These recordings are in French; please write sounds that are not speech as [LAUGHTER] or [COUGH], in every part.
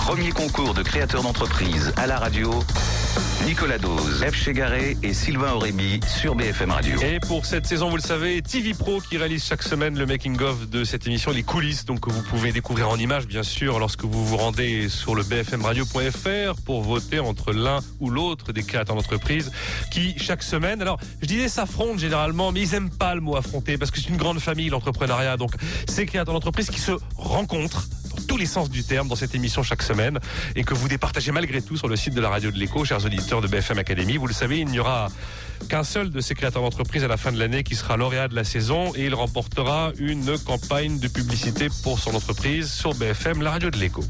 Premier concours de créateurs d'entreprise à la radio. Nicolas Dose, F. Chegaré et Sylvain Aurémy sur BFM Radio. Et pour cette saison, vous le savez, TV Pro qui réalise chaque semaine le making-of de cette émission, les coulisses, donc que vous pouvez découvrir en images, bien sûr, lorsque vous vous rendez sur le bfmradio.fr pour voter entre l'un ou l'autre des créateurs d'entreprise qui, chaque semaine, alors, je disais s'affrontent généralement, mais ils aiment pas le mot affronter parce que c'est une grande famille, l'entrepreneuriat. Donc, ces créateurs d'entreprise qui se rencontrent dans tous les sens du terme dans cette émission chaque semaine et que vous départagez malgré tout sur le site de la radio de l'écho, chers auditeurs de BFM Academy. Vous le savez, il n'y aura qu'un seul de ces créateurs d'entreprise à la fin de l'année qui sera lauréat de la saison et il remportera une campagne de publicité pour son entreprise sur BFM, la radio de l'écho.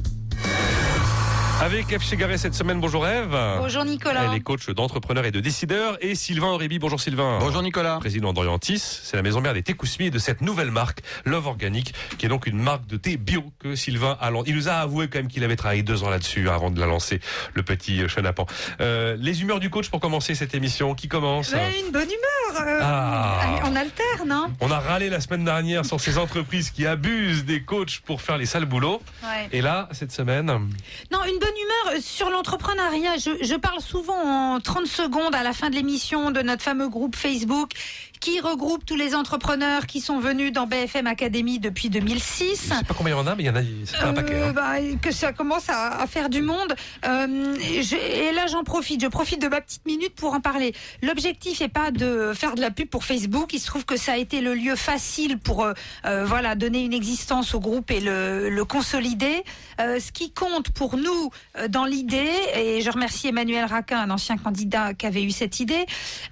Avec Eve Chegaré cette semaine, bonjour Eve. Bonjour Nicolas. Elle est coach d'entrepreneurs et de décideurs. Et Sylvain Aurébi, bonjour Sylvain. Bonjour Nicolas. Président d'Orientis, c'est la maison mère des thés Kousmi et de cette nouvelle marque, Love Organic, qui est donc une marque de thé bio que Sylvain a lancé. Il nous a avoué quand même qu'il avait travaillé deux ans là-dessus hein, avant de la lancer, le petit chenapan. Euh, les humeurs du coach pour commencer cette émission. Qui commence? Ouais, Une bonne humeur. euh, Ah. On alterne, hein On a râlé la semaine dernière sur ces entreprises qui abusent des coachs pour faire les sales boulots. Ouais. Et là, cette semaine, Non, une bonne humeur euh, sur l'entrepreneuriat. Je, je parle souvent en 30 secondes à la fin de l'émission de notre fameux groupe Facebook qui regroupe tous les entrepreneurs qui sont venus dans BFM Academy depuis 2006. je sais pas combien il y en a, mais il y en a, c'est pas un paquet. Euh, hein. bah, que ça commence à, à faire du monde. Euh, et je- et là, j'en profite. Je profite de ma petite minute pour en parler. L'objectif est pas de faire de la pub pour Facebook. Il se trouve que ça a été le lieu facile pour euh, euh, voilà donner une existence au groupe et le, le consolider. Euh, ce qui compte pour nous dans l'idée, et je remercie Emmanuel Raquin, un ancien candidat qui avait eu cette idée,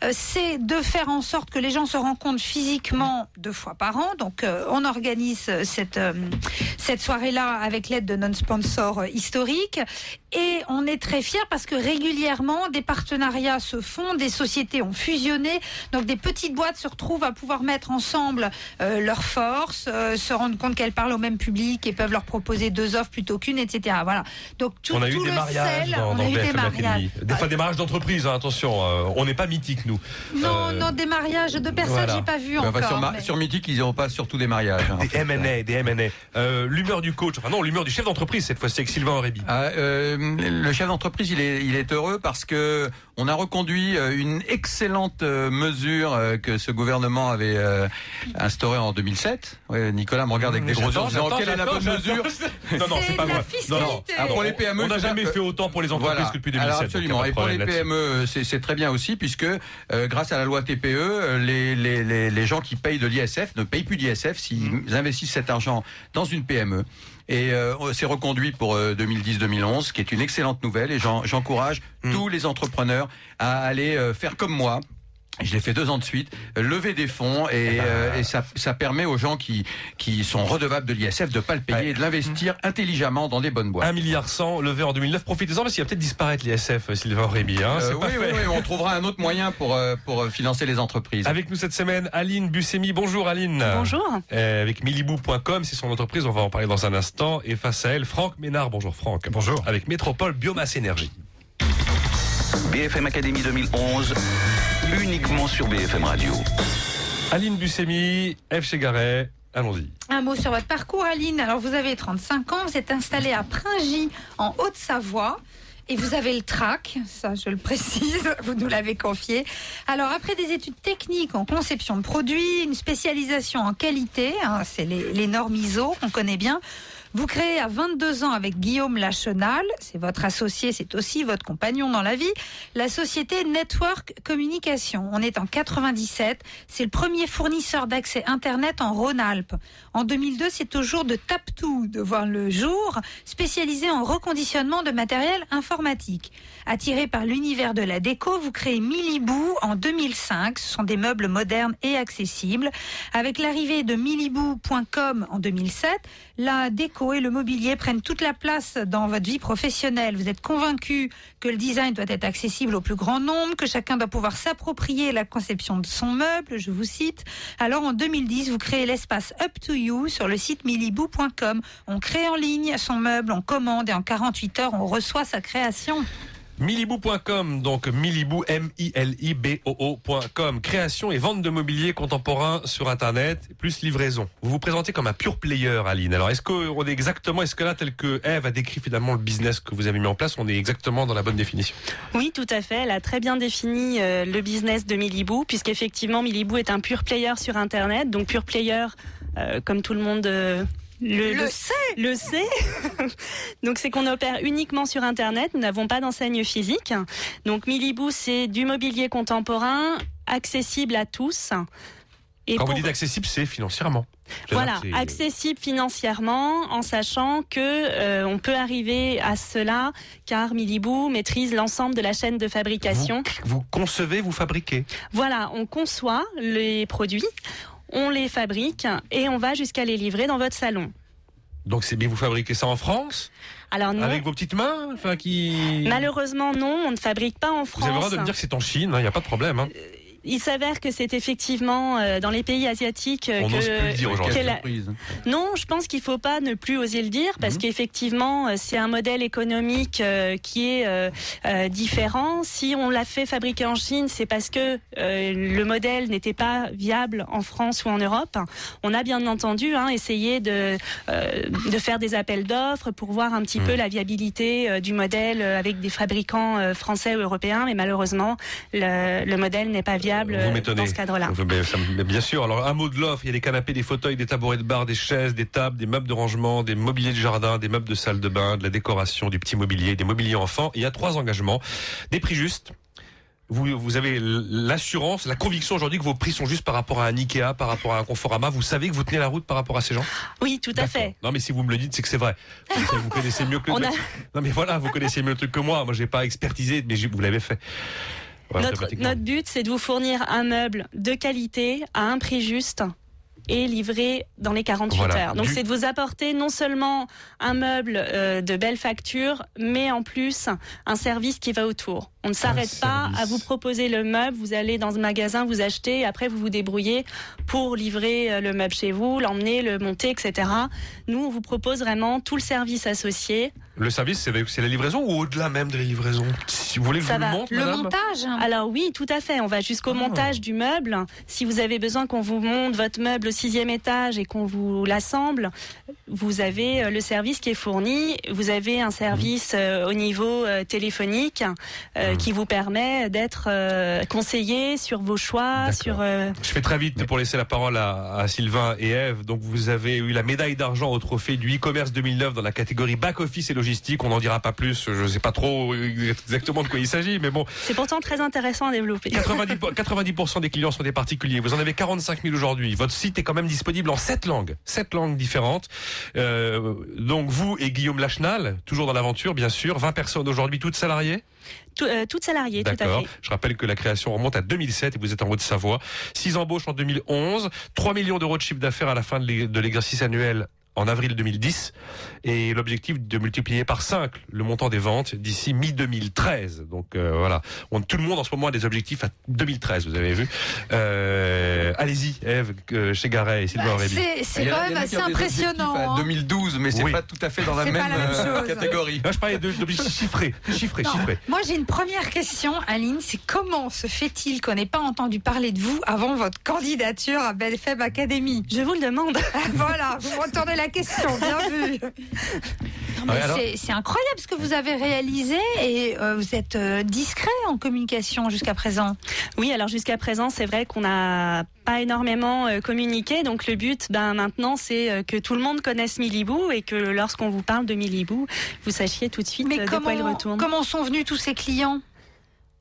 euh, c'est de faire en sorte que les gens se rencontrent physiquement deux fois par an. Donc, euh, on organise euh, cette euh, cette soirée-là avec l'aide de non-sponsors euh, historiques. Et on est très fiers parce que régulièrement, des partenariats se font, des sociétés ont fusionné. Donc, des petites boîtes se retrouvent à pouvoir mettre ensemble euh, leurs forces, euh, se rendre compte qu'elles parlent au même public et peuvent leur proposer deux offres plutôt qu'une, etc. Voilà. Donc, on a eu des mariages sel, dans, on dans a eu des BFM. Academy. Des fois des mariages d'entreprise, hein, attention, euh, on n'est pas mythique nous. Non, Euh, non, des mariages de personnes, voilà. j'ai pas vu Bah, encore. enfin, sur, Ma- mais- sur Mythique, ils n'ont pas surtout des mariages. hein, en Des fait. M&A, des M&A. Euh, l'humeur du coach, enfin non, l'humeur du chef d'entreprise cette fois-ci avec Sylvain Aurébi. Ah, euh, le chef d'entreprise, il est, il est heureux parce que on a reconduit euh, une excellente euh, mesure euh, que ce gouvernement avait instaurée en 2007. Ouais, Nicolas me regarde avec des gros yeux quelle est la bonne j'attends. mesure [LAUGHS] Non, non, C'est pas vrai. Non, non. Ah, Pour les on- PME, on n'a jamais fait autant pour les entreprises Voilà. que depuis 2007. Alors donc il y a absolument. Et pour les. PME, c'est c'est très bien aussi puisque euh, grâce à la loi TPE, les, les, les, les gens qui payent de l'ISF ne payent plus d'ISF s'ils Mmh. investissent cet argent dans une PME. Et euh, c'est reconduit pour euh, 2010-2011, ce qui est une excellente nouvelle. Et j'en- j'encourage Mmh. tous les entrepreneurs à aller euh, faire comme moi. Je l'ai fait deux ans de suite, euh, lever des fonds Eh et, ben, euh, et ça, ça permet aux gens qui, qui sont redevables de l'ISF de pas le payer Ouais. et de l'investir intelligemment dans des bonnes boîtes. 1 milliard 100 levé en 2009. Profitez-en parce qu'il va peut-être disparaître l'ISF, Sylvain Aurébi. Hein, Euh, oui, oui, oui, on trouvera un autre moyen pour, euh, pour euh, financer les entreprises. Avec nous cette semaine, Aline Buscemi. Bonjour Aline. Bonjour. Euh, avec millibou.com, c'est son entreprise, on va en parler dans un instant. Et face à elle, Franck Ménard. Bonjour Franck. Bonjour. Avec Métropole Biomasse Énergie. BFM Academy 2011, uniquement sur BFM Radio. Aline Buscemi, F. Chegaret. Allons-y. Un mot sur votre parcours, Aline. Alors, vous avez 35 ans, vous êtes installée à Pringy, en Haute-Savoie. Et vous avez le trac, ça je le précise, [LAUGHS] vous nous l'avez confié. Alors après des études techniques en conception de produits, une spécialisation en qualité, hein, c'est les, les normes ISO qu'on connaît bien, vous créez à 22 ans avec Guillaume Lachenal, c'est votre associé, c'est aussi votre compagnon dans la vie, la société Network Communication. On est en 97, c'est le premier fournisseur d'accès Internet en Rhône-Alpes. En 2002, c'est au jour de Taptou de voir le jour, spécialisé en reconditionnement de matériel informatique. Attiré par l'univers de la déco, vous créez Milibou en 2005. Ce sont des meubles modernes et accessibles. Avec l'arrivée de milibou.com en 2007, la déco et le mobilier prennent toute la place dans votre vie professionnelle. Vous êtes convaincu que le design doit être accessible au plus grand nombre, que chacun doit pouvoir s'approprier la conception de son meuble, je vous cite. Alors en 2010, vous créez l'espace Up to You sur le site milibou.com. On crée en ligne son meuble, on commande et en 48 heures, on reçoit sa création. Milibou.com, donc Milibou, M-I-L-I-B-O-O.com. Création et vente de mobilier contemporain sur Internet, plus livraison. Vous vous présentez comme un pure player, Aline. Alors, est-ce qu'on est exactement, est-ce que là, tel que Eve a décrit finalement le business que vous avez mis en place, on est exactement dans la bonne définition? Oui, tout à fait. Elle a très bien défini euh, le business de Milibou, puisqu'effectivement, Milibou est un pure player sur Internet. Donc, pure player, euh, comme tout le monde... Euh, le, le, sait. Le sait. [LAUGHS] Donc c'est qu'on opère uniquement sur Internet. Nous n'avons pas d'enseigne physique. Donc Milibou, c'est du mobilier contemporain, accessible à tous. Et Quand vous dites accessible, c'est financièrement. Voilà, accessible financièrement, en sachant que euh, on peut arriver à cela, car Milibou maîtrise l'ensemble de la chaîne de fabrication. Vous, vous concevez, vous fabriquez. Voilà, on conçoit les produits, on les fabrique et on va jusqu'à les livrer dans votre salon. Donc c'est bien vous fabriquez ça en France? Alors non. Avec vos petites mains enfin, qui... Malheureusement non, on ne fabrique pas en France. Vous avez le droit de me dire que c'est en Chine, il hein, n'y a pas de problème. Hein. Euh, il s'avère que c'est effectivement euh, dans les pays asiatiques On que, plus le dire aujourd'hui. La... Non, je pense qu'il faut pas ne plus oser le dire parce mhm. qu'effectivement euh, c'est un modèle économique euh, qui est différent. Si on l'a fait fabriquer en Chine, c'est parce que le modèle n'était pas viable en France ou en Europe. On a bien entendu hein, essayé de de faire des appels d'offres pour voir un petit peu mhm. la viabilité du modèle avec des fabricants français ou européens, mais malheureusement le, le modèle n'est pas viable vous dans ce cadre-là. Bien sûr. Alors un mot de l'offre, il y a des canapés, des fauteuils, des tabourets de bar, des chaises, des tables, des meubles de rangement, des mobiliers de jardin, des meubles de salle de bain, de la décoration, du petit mobilier, des mobiliers enfants. Il y a trois engagements, des prix justes. Vous, vous avez l'assurance, la conviction aujourd'hui que vos prix sont justes par rapport à un Ikea, par rapport à un Conforama. Vous savez que vous tenez la route par rapport à ces gens? Oui, tout à fait. Non, mais si vous me le dites, c'est que c'est vrai. Vous connaissez mieux que [LAUGHS] le... Non, mais voilà, vous connaissez mieux le truc que moi. Moi, j'ai pas expertisé, mais vous l'avez fait notre, but, c'est de vous fournir un meuble de qualité à un prix juste et livré dans les 48 heures. Donc c'est de vous apporter non seulement un meuble euh, de belle facture, mais en plus un service qui va autour. On ne s'arrête pas à vous proposer le meuble. Vous allez dans un magasin, vous achetez, et après vous vous débrouillez pour livrer euh, le meuble chez vous, l'emmener, le monter, etc. Nous, on vous propose vraiment tout le service associé. Le service, c'est la livraison ou au-delà même de la livraison Si vous voulez que je vous le montre, Le montage Alors oui, tout à fait. On va jusqu'au ah. montage du meuble. Si vous avez besoin qu'on vous monte votre meuble au sixième étage et qu'on vous l'assemble, vous avez euh, le service qui est fourni. Vous avez un service euh, au niveau téléphonique qui vous permet d'être euh, conseillé sur vos choix. Sur, euh, Je fais très vite pour laisser la parole à, à, Sylvain et Eve. Donc vous avez eu la médaille d'argent au trophée du e-commerce 2009 dans la catégorie back office et logistique. On n'en dira pas plus. Je ne sais pas trop exactement de quoi il s'agit, mais bon. C'est pourtant très intéressant à développer. 90%, 90 [LAUGHS] des clients sont des particuliers. Vous en avez 45 000 aujourd'hui. Votre site est quand même disponible en 7 langues, 7 langues différentes. Euh, donc vous et Guillaume Lachenal, toujours dans l'aventure, bien sûr. 20 personnes aujourd'hui, toutes salariées? Euh, toutes salariées, tout à fait. Je rappelle que la création remonte à 2007 et vous êtes en Haute-Savoie. 6 embauches en 2011, 3 millions d'euros de chiffre d'affaires à la fin de l'exercice annuel en avril 2010 et l'objectif de multiplier par 5 le montant des ventes d'ici mi-2013. Donc euh, voilà, on, tout le monde en ce moment a des objectifs à 2013, vous avez vu. Euh, Allez-y, Eve, chez Garay et Sylvain bah, C'est quand même assez impressionnant. À 2012, hein. mais c'est pas tout à fait dans la même, euh, catégorie. Moi, je parlais d'objectifs chiffrés, chiffrés, chiffrés. Moi, j'ai une première question, Aline, c'est comment se fait-il qu'on n'ait pas entendu parler de vous avant votre candidature à BFM Academy? Je vous le demande. [LAUGHS] voilà, vous retournez la question, bien vu. [LAUGHS] C'est incroyable ce que vous avez réalisé et euh, vous êtes euh, discret en communication jusqu'à présent. Oui, alors jusqu'à présent, c'est vrai qu'on n'a pas énormément euh, communiqué. Donc le but, ben maintenant, c'est que tout le monde connaisse Milibou et que lorsqu'on vous parle de Milibou, vous sachiez tout de suite Mais de comment, quoi il retourne. Comment sont venus tous ces clients?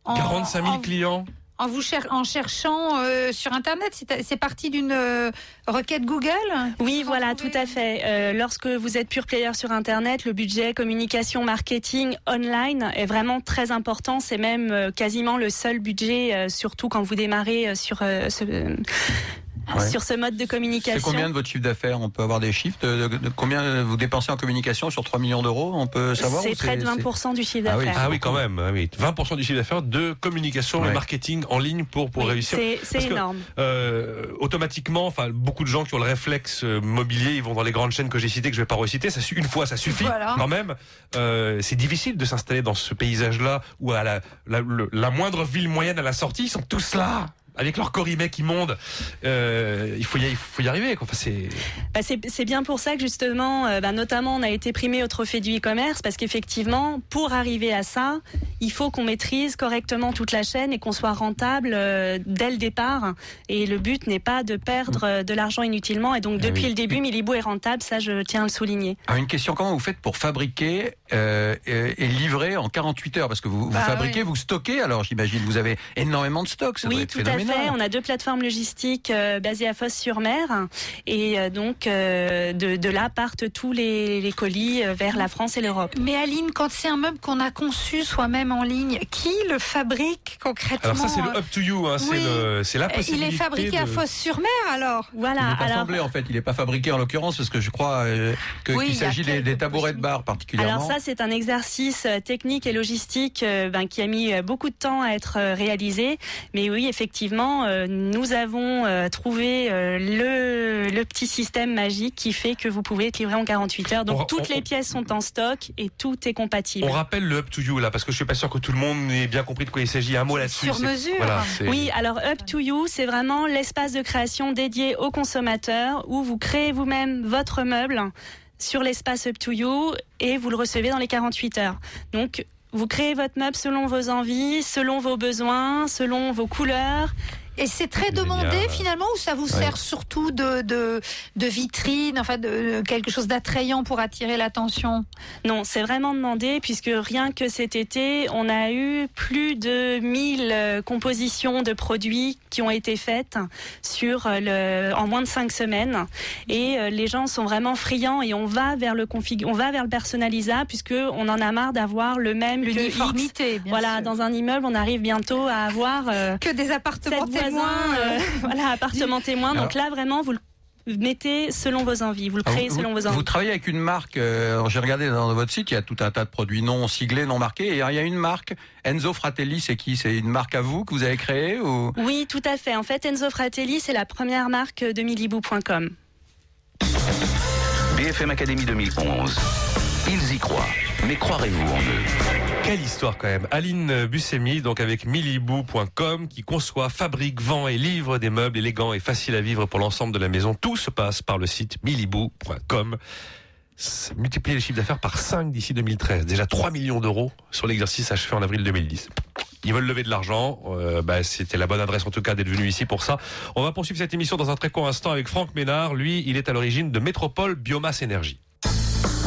45 000 clients en vous en cherchant euh, sur internet c'est parti d'une euh, requête Google Oui, voilà, tout à fait. Euh, lorsque vous êtes pure player sur internet, le budget communication marketing online est vraiment très important, c'est même quasiment le seul budget surtout quand vous démarrez sur ce Ouais. sur ce mode de C'est communication. combien de votre chiffre d'affaires On peut avoir des chiffres de, de- de combien vous dépensez en communication sur 3 millions d'euros On peut savoir C'est près de c'est- 20% du chiffre Ah oui. d'affaires. Ah oui, quand même. ah oui. 20% du chiffre d'affaires de communication et Ouais. marketing en ligne pour, pour Oui, réussir. C'est c'est que- énorme. Euh, automatiquement, enfin, beaucoup de gens qui ont le réflexe euh, mobilier, ils vont dans les grandes chaînes que j'ai citées, que je vais pas reciter. Ça, une fois, ça suffit. Voilà. Quand même, euh, c'est difficile de s'installer dans ce paysage-là où à la, la, le- la moindre ville moyenne à la sortie, ils sont tous là. Avec leur corimec immonde, euh, il faut y, il faut y arriver. Quoi. Enfin, c'est Bah, c'est c'est bien pour ça que justement, euh, bah, notamment, on a été primé au trophée du e-commerce parce qu'effectivement, pour arriver à ça, il faut qu'on maîtrise correctement toute la chaîne et qu'on soit rentable euh, dès le départ. Et le but n'est pas de perdre euh, de l'argent inutilement. Et donc, Ah depuis oui. le début, Milibou est rentable. Ça, je tiens à le souligner. Ah, une question, comment vous faites pour fabriquer euh, et, et livrer en 48 heures Parce que vous, vous Bah, fabriquez, oui. vous stockez, alors j'imagine, vous avez énormément de stocks, ça doit oui, être tout à fait. On a deux plateformes logistiques euh, basées à Fos-sur-Mer. Et euh, donc, euh, de, de là partent tous les, les colis euh, vers la France et l'Europe. Mais Aline, quand c'est un meuble qu'on a conçu soi-même en ligne, qui le fabrique concrètement alors ça, c'est euh, le up to you. Hein, c'est oui. le- c'est la Il possibilité. est fabriqué à Fos-sur-Mer alors? Il Voilà. est Alors, assemblé en fait, il n'est pas fabriqué en l'occurrence parce que je crois euh, Oui, qu'il il s'agit des, des tabourets de bar particulièrement. Alors ça, c'est un exercice euh, technique et logistique euh, ben, qui a mis euh, beaucoup de temps à être réalisé. Mais oui, effectivement, nous avons trouvé le, le petit système magique qui fait que vous pouvez être livré en 48 heures. Donc On- toutes on- les pièces sont en stock et tout est compatible. On rappelle le up to you là, parce que je suis pas sûr que tout le monde ait bien compris de quoi il s'agit. Un mot là-dessus. Sur mesure. Voilà, Oui, alors Up to You, c'est vraiment l'espace de création dédié aux consommateurs où vous créez vous-même votre meuble sur l'espace Up to You et vous le recevez dans les 48 heures. Donc, vous créez votre meuble selon vos envies, selon vos besoins, selon vos couleurs. Et c'est très demandé génial. finalement ou ça vous sert surtout de, de, de vitrine, enfin de, de quelque chose d'attrayant pour attirer l'attention? Non, c'est vraiment demandé puisque rien que cet été, on a eu plus de 1000 euh, compositions de produits qui ont été faites sur euh, le, en moins de 5 semaines et euh, les gens sont vraiment friands et on va vers le config, on va vers le personnalisable puisque on en a marre d'avoir le même. L'uniformité, Voilà, sûr. dans un immeuble, on arrive bientôt à avoir euh, que des appartements témoins. euh, [LAUGHS] voilà, appartements témoins. Donc Alors- là, vraiment, vous le mettez selon vos envies, vous le Ah, créez vous, selon vos vous envies. travaillez avec une marque, euh, j'ai regardé dans votre site, il y a tout un tas de produits non siglés, non marqués, et il y a une marque, Enzo Fratelli, c'est qui? C'est une marque à vous que vous avez créée ou... Oui, tout à fait. En fait, Enzo Fratelli, c'est la première marque de milibou.com. BFM Académie 2011. Ils y croient. Mais croirez-vous en eux? Quelle histoire quand même. Aline Buscemi, donc avec milibou.com, qui conçoit, fabrique, vend et livre des meubles élégants et faciles à vivre pour l'ensemble de la maison. Tout se passe par le site milibou.com. Multiplier le chiffre d'affaires par 5 d'ici 2013. Déjà 3 millions d'euros sur l'exercice achevé en avril 2010. Ils veulent lever de l'argent. Euh, bah, C'était la bonne adresse en tout cas d'être venu ici pour ça. On va poursuivre cette émission dans un très court instant avec Franck Ménard. Lui, il est à l'origine de Métropole Biomasse Énergie.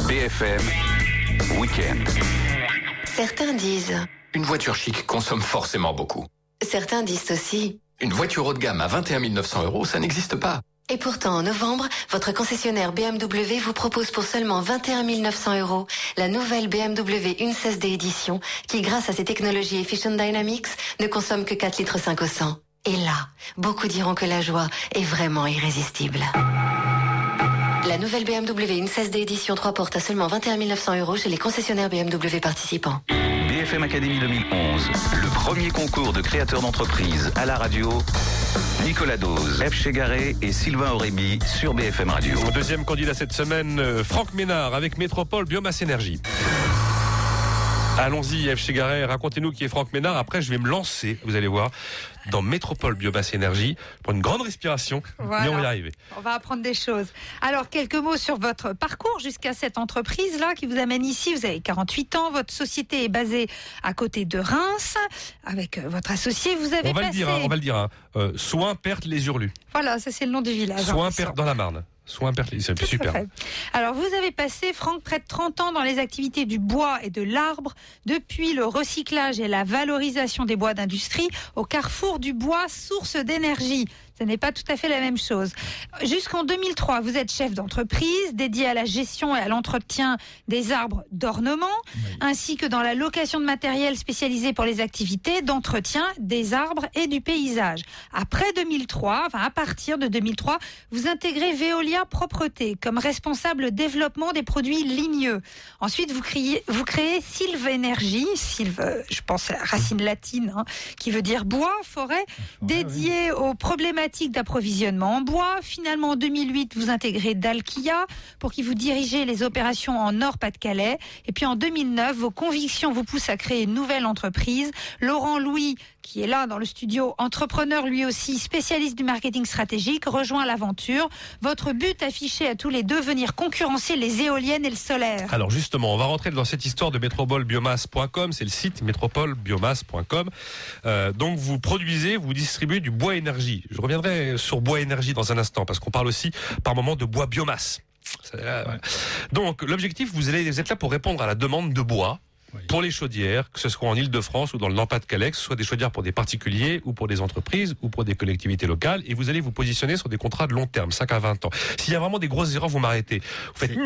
BFM Week-end. Certains disent, Une voiture chic consomme forcément beaucoup. certains disent aussi. Une voiture haut de gamme à 21 900 euros, ça n'existe pas. Et pourtant, en novembre, votre concessionnaire BMW vous propose pour seulement 21 900 euros la nouvelle BMW 1.16D édition qui, grâce à ses technologies Efficient Dynamics, ne consomme que 4 litres 5 au 100. Et là, beaucoup diront que la joie est vraiment irrésistible. La nouvelle BMW 1.16D édition 3 portes à seulement 21 900 euros chez les concessionnaires BMW participants. BFM Académie 2011. Le premier concours de créateurs d'entreprise à la radio. Nicolas Dose, F. Chegaré et Sylvain Aurémy sur BFM Radio. Deuxième candidat cette semaine, euh, Franck Ménard avec Métropole Biomasse Énergie. Allons-y, F. Chegaray, racontez-nous qui est Franck Ménard. Après, je vais me lancer, vous allez voir, dans Métropole Biomasse Énergie. Pour une grande respiration, Voilà. mais on va y arriver. On va apprendre des choses. Alors, quelques mots sur votre parcours jusqu'à cette entreprise-là qui vous amène ici. Vous avez 48 ans. Votre société est basée à côté de Reims. Avec euh, votre associé, vous avez On va le dire, hein, on va le dire. hein. Euh, Soins, perte, les hurlus. Voilà, ça c'est le nom du village. Soins, hein, perte dans la Marne. Soins, c'est super. fait. Alors, vous avez passé, Franck, près de 30 ans dans les activités du bois et de l'arbre, depuis le recyclage et la valorisation des bois d'industrie au carrefour du bois, source d'énergie. Ce n'est pas tout à fait la même chose. Jusqu'en 2003, vous êtes chef d'entreprise dédié à la gestion et à l'entretien des arbres d'ornement, ainsi que dans la location de matériel spécialisé pour les activités d'entretien des arbres et du paysage. Après 2003, enfin à partir de 2003, vous intégrez Veolia Propreté comme responsable développement des produits ligneux. Ensuite, vous créez, vous créez Sylve Énergie, Sylve, je pense à la racine latine, hein, qui veut dire bois, forêt, dédié aux problématiques d'approvisionnement en bois. Finalement, en 2008, vous intégrez Dalkia pour qui vous dirigez les opérations en Nord-Pas-de-Calais. Et puis en 2009, vos convictions vous poussent à créer une nouvelle entreprise. Laurent Louis, qui est là dans le studio, entrepreneur lui aussi, spécialiste du marketing stratégique, rejoint l'aventure. Votre but affiché à tous les deux, venir concurrencer les éoliennes et le solaire. Alors justement, on va rentrer dans cette histoire de métropolebiomasse.com, c'est le site métropolebiomasse.com. Euh, donc vous produisez, vous distribuez du bois énergie. Je reviendrai sur bois énergie dans un instant parce qu'on parle aussi par moment de bois biomasse. Donc l'objectif, vous, allez, vous êtes là pour répondre à la demande de bois. Pour les chaudières, que ce soit en Ile-de-France ou dans le Nord-Pas-de-Calais, que ce soit des chaudières pour des particuliers ou pour des entreprises ou pour des collectivités locales, et vous allez vous positionner sur des contrats de long terme, 5 à 20 ans. S'il y a vraiment des grosses erreurs, vous m'arrêtez. Vous faites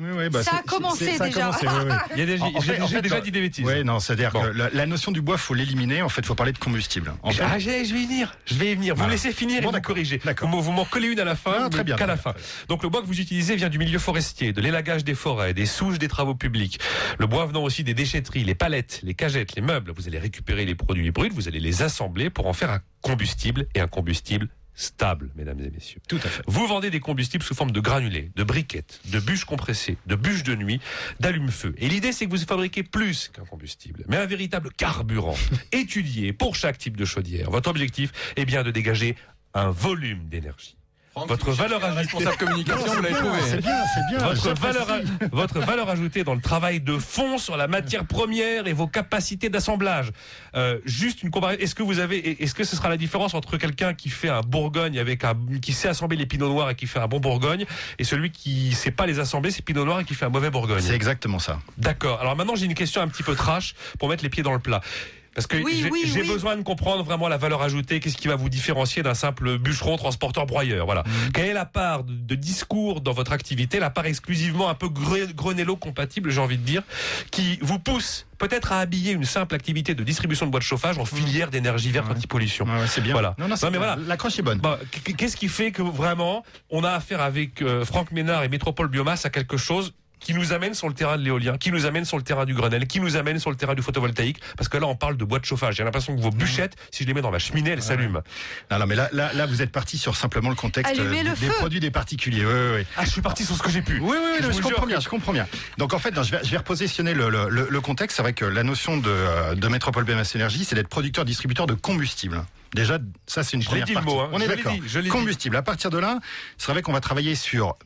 Oui, oui, bah, Ça a commencé c'est- ça a déjà. commencé, oui, oui. Il y a des- En- en j'ai fait- en j'ai fait, déjà dit des bêtises. Oui, non, c'est-à-dire Bon. que la, la notion du bois, faut l'éliminer. En fait, faut parler de combustible. En fait, Ah, je vais y venir, je vais y venir. Vous me Voilà. laissez finir Bon, et vous corrigez. d'accord. Vous, m'en- vous m'en collez une à la fin, très bien, qu'à la fin. bien. Donc le bois que vous utilisez vient du milieu forestier, de l'élagage des forêts, des souches des travaux publics. Le bois venant aussi des déchetteries, les palettes, les cagettes, les meubles. Vous allez récupérer les produits bruts, vous allez les assembler pour en faire un combustible et un combustible stable, mesdames et messieurs. tout à fait. Vous vendez des combustibles sous forme de granulés, de briquettes, de bûches compressées, de bûches de nuit, d'allume-feu. Et l'idée, c'est que vous fabriquez plus qu'un combustible, mais un véritable carburant, [LAUGHS] étudié pour chaque type de chaudière. Votre objectif est bien de dégager un volume d'énergie. Votre valeur ajoutée, Responsable communication, vous l'avez C'est trouvé. bien, c'est bien. votre valeur, a- votre valeur ajoutée dans le travail de fond sur la matière première et vos capacités d'assemblage. Euh, juste une comparaison. Est-ce que vous avez, est-ce que ce sera la différence entre quelqu'un qui fait un Bourgogne avec un, qui sait assembler les pinots noirs et qui fait un bon Bourgogne et celui qui sait pas les assembler, ces pinots noirs et qui fait un mauvais Bourgogne? C'est exactement ça. D'accord. Alors maintenant, j'ai une question un petit peu trash pour mettre les pieds dans le plat. Parce que Oui, j'ai oui, j'ai oui. besoin de comprendre vraiment la valeur ajoutée, qu'est-ce qui va vous différencier d'un simple bûcheron, transporteur, broyeur? Voilà. Mhm. Quelle est la part de, discours dans votre activité, la part exclusivement un peu gre- Grenello compatible, j'ai envie de dire, qui vous pousse peut-être à habiller une simple activité de distribution de bois de chauffage en filière d'énergie verte Mhm. Ouais. anti-pollution? Ouais, ouais, c'est bien. Voilà. Non, non, mais voilà. L'accroche est bonne. Bah, qu- Qu'est-ce qui fait que vraiment on a affaire avec euh, Franck Ménard et Métropole Biomasse à quelque chose qui nous amène sur le terrain de l'éolien, qui nous amène sur le terrain du Grenelle, qui nous amène sur le terrain du photovoltaïque, parce que là on parle de bois de chauffage. J'ai l'impression que vos bûchettes, si je les mets dans ma cheminée, elles s'allument. Non, non, mais là, là, là, vous êtes parti sur simplement le contexte Allumez euh, le des feu. produits des particuliers. Oui, oui, oui. Ah, je suis parti sur ce que j'ai pu. Oui, oui, oui, Je comprends bien, je comprends bien. Donc en fait, non, je, vais, je vais repositionner le, le, le- le contexte. C'est vrai que la notion de, euh, de Métropole BMS Énergie, c'est d'être producteur-distributeur de combustible. Déjà, ça c'est une Je première dit le partie. mot, hein. On est d'accord. Combustible. À partir de là, c'est vrai qu'on va travailler sur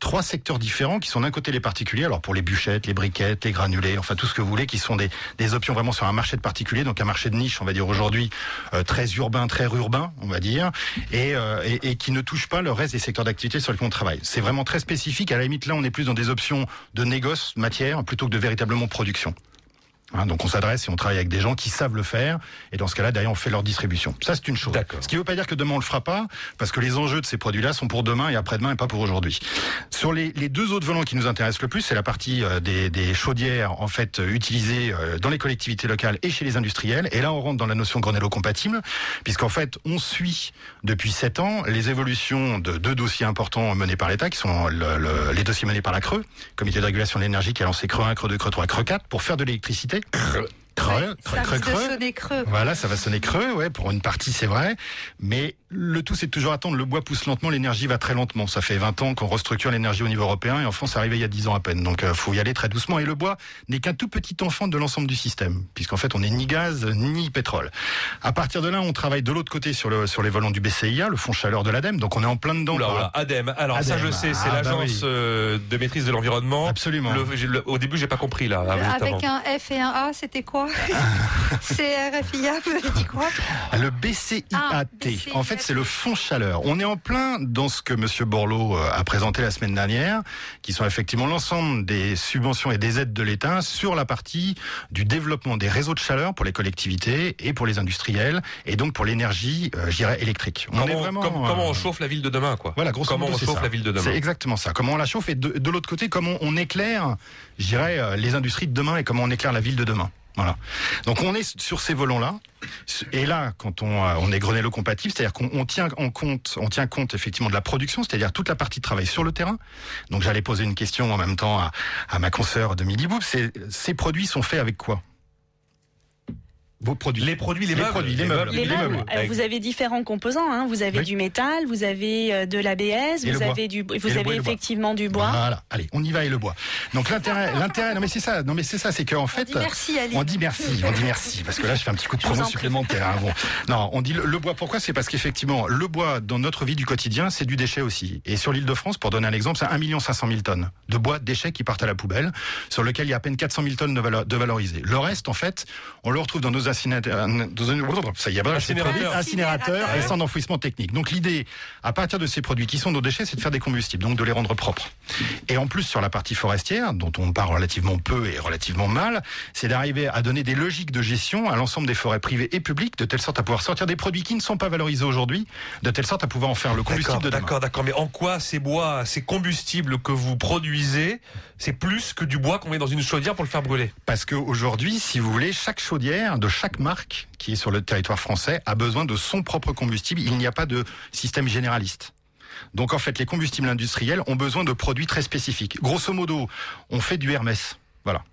trois secteurs différents qui sont d'un côté les particuliers, alors pour les bûchettes, les briquettes, les granulés, enfin tout ce que vous voulez, qui sont des, des options vraiment sur un marché de particuliers, donc un marché de niche, on va dire aujourd'hui, euh, très urbain, très urbain, on va dire, et, euh, et, et qui ne touche pas le reste des secteurs d'activité sur lesquels on travaille. C'est vraiment très spécifique. À la limite, là, on est plus dans des options de négoce matière plutôt que de véritablement production. Hein, donc on s'adresse et on travaille avec des gens qui savent le faire et dans ce cas-là derrière on fait leur distribution. Ça c'est une chose. Ce qui ne veut pas dire que demain on le fera pas parce que les enjeux de ces produits-là sont pour demain et après-demain et pas pour aujourd'hui. Sur les, les deux autres volants qui nous intéressent le plus, c'est la partie euh, des, des chaudières en fait euh, utilisées euh, dans les collectivités locales et chez les industriels. Et là on rentre dans la notion Grenello compatible puisqu'en fait on suit depuis sept ans les évolutions de deux dossiers importants menés par l'État qui sont le- le- les dossiers menés par la Creux, Comité de régulation de l'énergie qui a lancé Creux 1, Creux 2, Creux 3, Creux 4 pour faire de l'électricité. Grrr. Creux, creux, Ça creux, creux. sonner creux. Voilà, ça va sonner creux, ouais, pour une partie c'est vrai, mais le tout c'est de toujours attendre, le bois pousse lentement, l'énergie va très lentement. Ça fait 20 ans qu'on restructure l'énergie au niveau européen et en France c'est arrivé il y a 10 ans à peine. Donc euh, faut y aller très doucement et le bois n'est qu'un tout petit enfant de l'ensemble du système puisqu'en fait on n'est ni gaz ni pétrole. À partir de là, on travaille de l'autre côté sur le sur les volants du BCIA, le fonds chaleur de l'ADEME. Donc on est en plein dedans. Oula, par- oula, ADEME. Alors ça, ADEME. je sais, c'est Ah, bah l'agence oui. euh, de maîtrise de l'environnement. Absolument. Le- j'ai- le- au début, j'ai pas compris là. Avec un F et un A, c'était quoi? [LAUGHS] C'est RFIA, vous avez dit quoi Le BCIAT. Ah, en fait, c'est le fonds chaleur. On est en plein dans ce que Monsieur Borloo euh, a présenté la semaine dernière, qui sont effectivement l'ensemble des subventions et des aides de l'État sur la partie du développement des réseaux de chaleur pour les collectivités et pour les industriels, et donc pour l'énergie, euh, j'irais, électrique. On comment, est vraiment, comme, comment on euh, chauffe la ville de demain, quoi. Voilà, grosso comment modo, on chauffe ça. la ville de demain. C'est exactement ça. Comment on la chauffe et de, de l'autre côté, comment on éclaire, j'irais, euh, les industries de demain et comment on éclaire la ville de demain. Voilà. Donc on est sur ces volants-là. Et là, quand on, euh, on est Grenello compatible, c'est-à-dire qu'on tient en compte, on tient compte effectivement de la production, c'est-à-dire toute la partie de travail sur le terrain. Donc j'allais poser une question en même temps à, ma consoeur de Midi. Ces produits sont faits avec quoi? Vos produits. Les produits, les, les meubles. Produits, les, meubles. Les, meubles. Euh, vous avez différents composants. Hein. Vous avez Oui. du métal, vous avez euh, de l'ABS, vous bois. avez du, vous avez bois. effectivement du bois. Voilà. Allez, on y va et le bois. Donc l'intérêt, [LAUGHS] l'intérêt, non mais c'est ça, non mais c'est ça, c'est qu'en fait, dit merci, Ali. on dit merci, on dit merci, parce que là je fais un petit coup de promo supplémentaire. hein, bon. Non, on dit le, le bois. Pourquoi? C'est parce qu'effectivement, le bois dans notre vie du quotidien, c'est du déchet aussi. Et sur l'île de France, pour donner un exemple, c'est 1 500 000 tonnes de bois déchets qui partent à la poubelle, sur lequel il y a à peine 400 000 tonnes de, valo- de valorisé. Le reste, en fait, on le retrouve dans nos incinérateurs, dans une- ça y incinérateurs et sans enfouissement technique. Donc l'idée, à partir de ces produits qui sont nos déchets, c'est de faire des combustibles, donc de les rendre propres. Et en plus, sur la partie forestière, dont on parle relativement peu et relativement mal, c'est d'arriver à donner des logiques de gestion à l'ensemble des forêts privées et publiques, de telle sorte à pouvoir sortir des produits qui ne sont pas valorisés aujourd'hui, de telle sorte à pouvoir en faire le combustible D'accord, de demain. d'accord, d'accord. Mais en quoi ces bois, ces combustibles que vous produisez, c'est plus que du bois qu'on met dans une chaudière pour le faire brûler? Parce qu'aujourd'hui, si vous voulez, chaque chaudière de chaque marque qui est sur le territoire français a besoin de son propre combustible. Il n'y a pas de système généraliste. Donc en fait, les combustibles industriels ont besoin de produits très spécifiques. Grosso modo, on fait du Hermès. Voilà.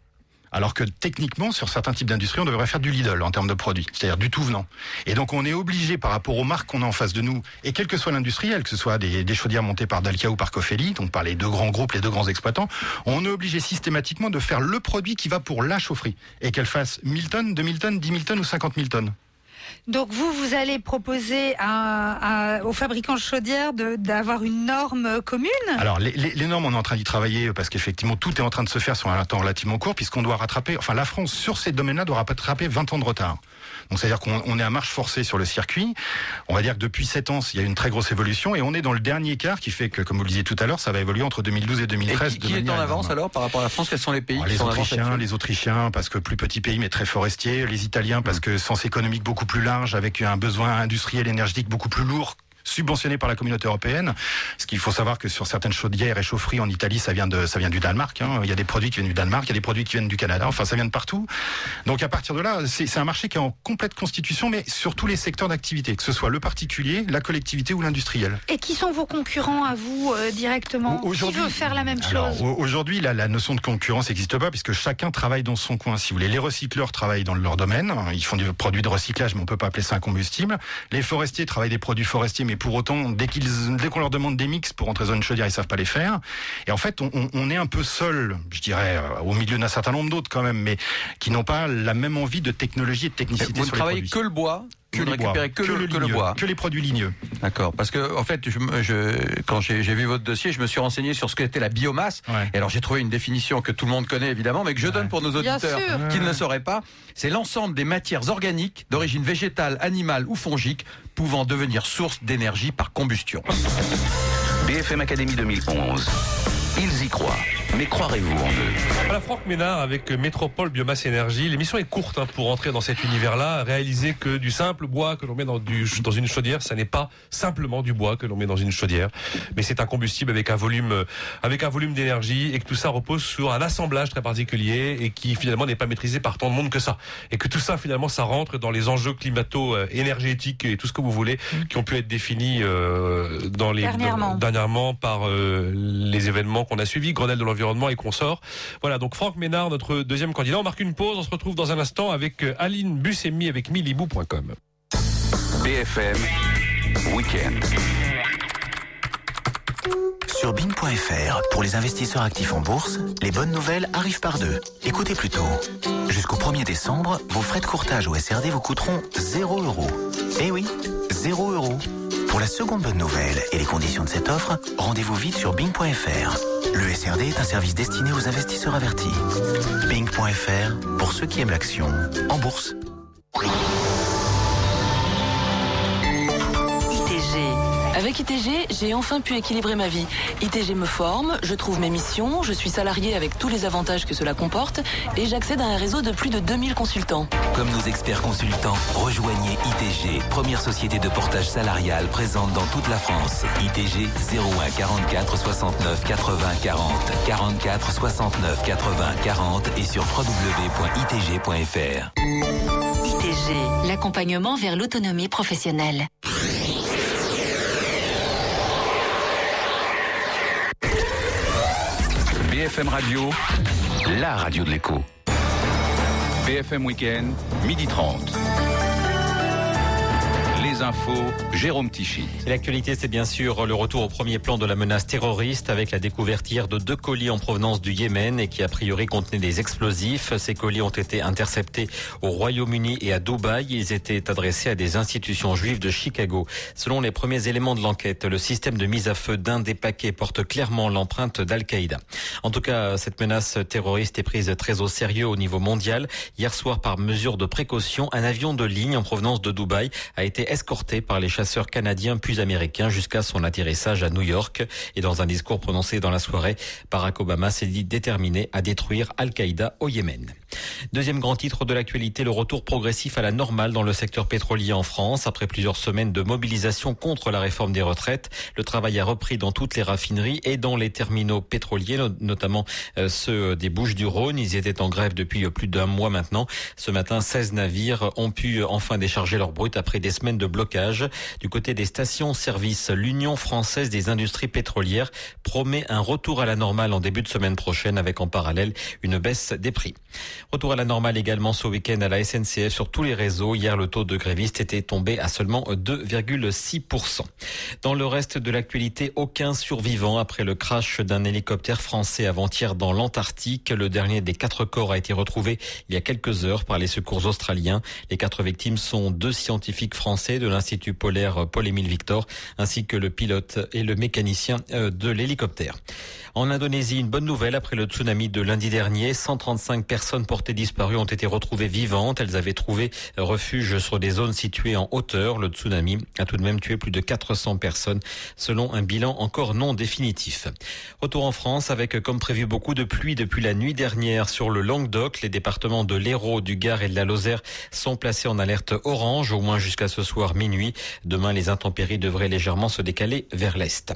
Alors que techniquement, sur certains types d'industries, on devrait faire du Lidl en termes de produits, c'est-à-dire du tout venant. Et donc on est obligé par rapport aux marques qu'on a en face de nous, et quel que soit l'industriel, que ce soit des, des chaudières montées par Dalkia ou par Cofeli, donc par les deux grands groupes, les deux grands exploitants, on est obligé systématiquement de faire le produit qui va pour la chaufferie, et qu'elle fasse 1000 tonnes, 2000 tonnes, 10 000 tonnes ou 50 000 tonnes. Donc vous, vous allez proposer aux fabricants de chaudières d'avoir une norme commune Alors les, les- les normes, on est en train d'y travailler parce qu'effectivement tout est en train de se faire sur un temps relativement court puisqu'on doit rattraper, enfin la France sur ces domaines-là doit rattraper 20 ans de retard. Donc c'est-à-dire qu'on on est à marche forcée sur le circuit. On va dire que depuis 7 ans, il y a eu une très grosse évolution et on est dans le dernier quart qui fait que, comme vous le disiez tout à l'heure, ça va évoluer entre 2012 et Et 2013. qui, de qui est en avance alors par rapport à la France? Quels sont les pays qui les sont en avance Autrichiens, les Autrichiens, parce que plus petit pays mais très forestier. Les Italiens, parce que sens économique beaucoup plus large, avec un besoin industriel énergétique beaucoup plus lourd subventionné par la communauté européenne. Ce qu'il faut savoir que sur certaines chaudières et chaufferies en Italie, ça vient de ça vient du Danemark. hein. Il y a des produits qui viennent du Danemark, il y a des produits qui viennent du Canada. Enfin, ça vient de partout. Donc à partir de là, c'est un marché qui est en complète constitution, mais sur tous les secteurs d'activité, que ce soit le particulier, la collectivité ou l'industriel. Et qui sont vos concurrents à vous euh, directement? Qui veut faire la même chose? au- aujourd'hui, la, la notion de concurrence n'existe pas puisque chacun travaille dans son coin. Si vous voulez, les recycleurs travaillent dans leur domaine, ils font du produit de recyclage, mais on peut pas appeler ça un combustible. Les forestiers travaillent des produits forestiers, mais pour autant, dès qu'ils, dès qu'on leur demande des mix pour entrer dans une chaudière, ils savent pas les faire. Et en fait, on, est un peu seul, je dirais, euh, au milieu d'un certain nombre d'autres quand même, mais qui n'ont pas la même envie de technologie et de technicité Vous ne travaillez que le bois Que vous ne les bois, que, le, que le ligneux, bois. que les produits ligneux. D'accord. Parce que en fait, je, me- je- quand j'ai vu votre dossier, je me suis renseigné sur ce qu'était la biomasse. Ouais. Et alors j'ai trouvé une définition que tout le monde connaît évidemment, mais que je donne pour nos auditeurs qui ne le sauraient pas. C'est l'ensemble des matières organiques d'origine végétale, animale ou fongique pouvant devenir source d'énergie par combustion. BFM Académie 2011. Ils y croient. Mais croirez-vous en eux? Voilà Franck Ménard avec Métropole Biomasse Énergie. L'émission est courte hein, pour entrer dans cet univers-là. Réaliser que du simple bois que l'on met dans, du, dans une chaudière, ça n'est pas simplement du bois que l'on met dans une chaudière, mais c'est un combustible avec un volume, euh, avec un volume d'énergie et que tout ça repose sur un assemblage très particulier et qui finalement n'est pas maîtrisé par tant de monde que ça. Et que tout ça finalement ça rentre dans les enjeux climato-énergétiques et tout ce que vous voulez qui ont pu être définis euh, dans les Dernièrement. dans- dernièrement par euh, les événements qu'on a suivis, Grenelle de l'environnement et consorts. Voilà, donc Franck Ménard, notre deuxième candidat. On marque une pause, on se retrouve dans un instant avec euh, Aline Buscemi avec milibou.com. BFM Weekend. Sur bin.fr, pour les investisseurs actifs en bourse, les bonnes nouvelles arrivent par deux. Écoutez plutôt. Jusqu'au 1er décembre, vos frais de courtage au SRD vous coûteront 0 euros. Eh oui, 0 euros. Pour la seconde bonne nouvelle et les conditions de cette offre, rendez-vous vite sur bing.fr. Le SRD est un service destiné aux investisseurs avertis. Ping.fr pour ceux qui aiment l'action en bourse. Avec ITG, j'ai enfin pu équilibrer ma vie. ITG me forme, je trouve mes missions, je suis salarié avec tous les avantages que cela comporte et j'accède à un réseau de plus de 2000 consultants. Comme nos experts consultants, rejoignez ITG, première société de portage salarial présente dans toute la France. ITG 01 44 69 80 40 44 69 80 40 et sur www.itg.fr. ITG, l'accompagnement vers l'autonomie professionnelle. BFM Radio, la radio de l'écho. BFM Weekend, midi 30 infos, Jérôme Tichy. L'actualité, c'est bien sûr le retour au premier plan de la menace terroriste avec la découverte hier de deux colis en provenance du Yémen et qui a priori contenaient des explosifs. Ces colis ont été interceptés au Royaume-Uni et à Dubaï. Ils étaient adressés à des institutions juives de Chicago. Selon les premiers éléments de l'enquête, le système de mise à feu d'un des paquets porte clairement l'empreinte d'Al-Qaïda. En tout cas, cette menace terroriste est prise très au sérieux au niveau mondial. Hier soir, par mesure de précaution, un avion de ligne en provenance de Dubaï a été escorté par les chasseurs canadiens puis américains jusqu'à son atterrissage à New York. Et dans un discours prononcé dans la soirée, Barack Obama s'est dit déterminé à détruire Al-Qaïda au Yémen. Deuxième grand titre de l'actualité, le retour progressif à la normale dans le secteur pétrolier en France. Après plusieurs semaines de mobilisation contre la réforme des retraites, le travail a repris dans toutes les raffineries et dans les terminaux pétroliers, notamment euh, ceux des Bouches du Rhône. Ils étaient en grève depuis plus d'un mois maintenant. Ce matin, 16 navires ont pu enfin décharger leur brut après des semaines de blocage. Du côté des stations-service, l'Union française des industries pétrolières promet un retour à la normale en début de semaine prochaine avec en parallèle une baisse des prix. Retour à la normale également ce week-end à la SNCF sur tous les réseaux. Hier, le taux de grévistes était tombé à seulement 2,6%. Dans le reste de l'actualité, aucun survivant après le crash d'un hélicoptère français avant-hier dans l'Antarctique. Le dernier des quatre corps a été retrouvé il y a quelques heures par les secours australiens. Les quatre victimes sont deux scientifiques français de l'Institut polaire Paul-Émile Victor, ainsi que le pilote et le mécanicien euh, de l'hélicoptère. En Indonésie, une bonne nouvelle après le tsunami de lundi dernier. 135 personnes portées ont été retrouvées vivantes. Elles avaient trouvé refuge sur des zones situées en hauteur. Le tsunami a tout de même tué plus de 400 personnes, selon un bilan encore non définitif. Retour en France avec, comme prévu, beaucoup de pluie depuis la nuit dernière sur le Languedoc. Les départements de l'Hérault, du Gard et de la Lozère sont placés en alerte orange, au moins jusqu'à ce soir minuit. Demain, les intempéries devraient légèrement se décaler vers l'est.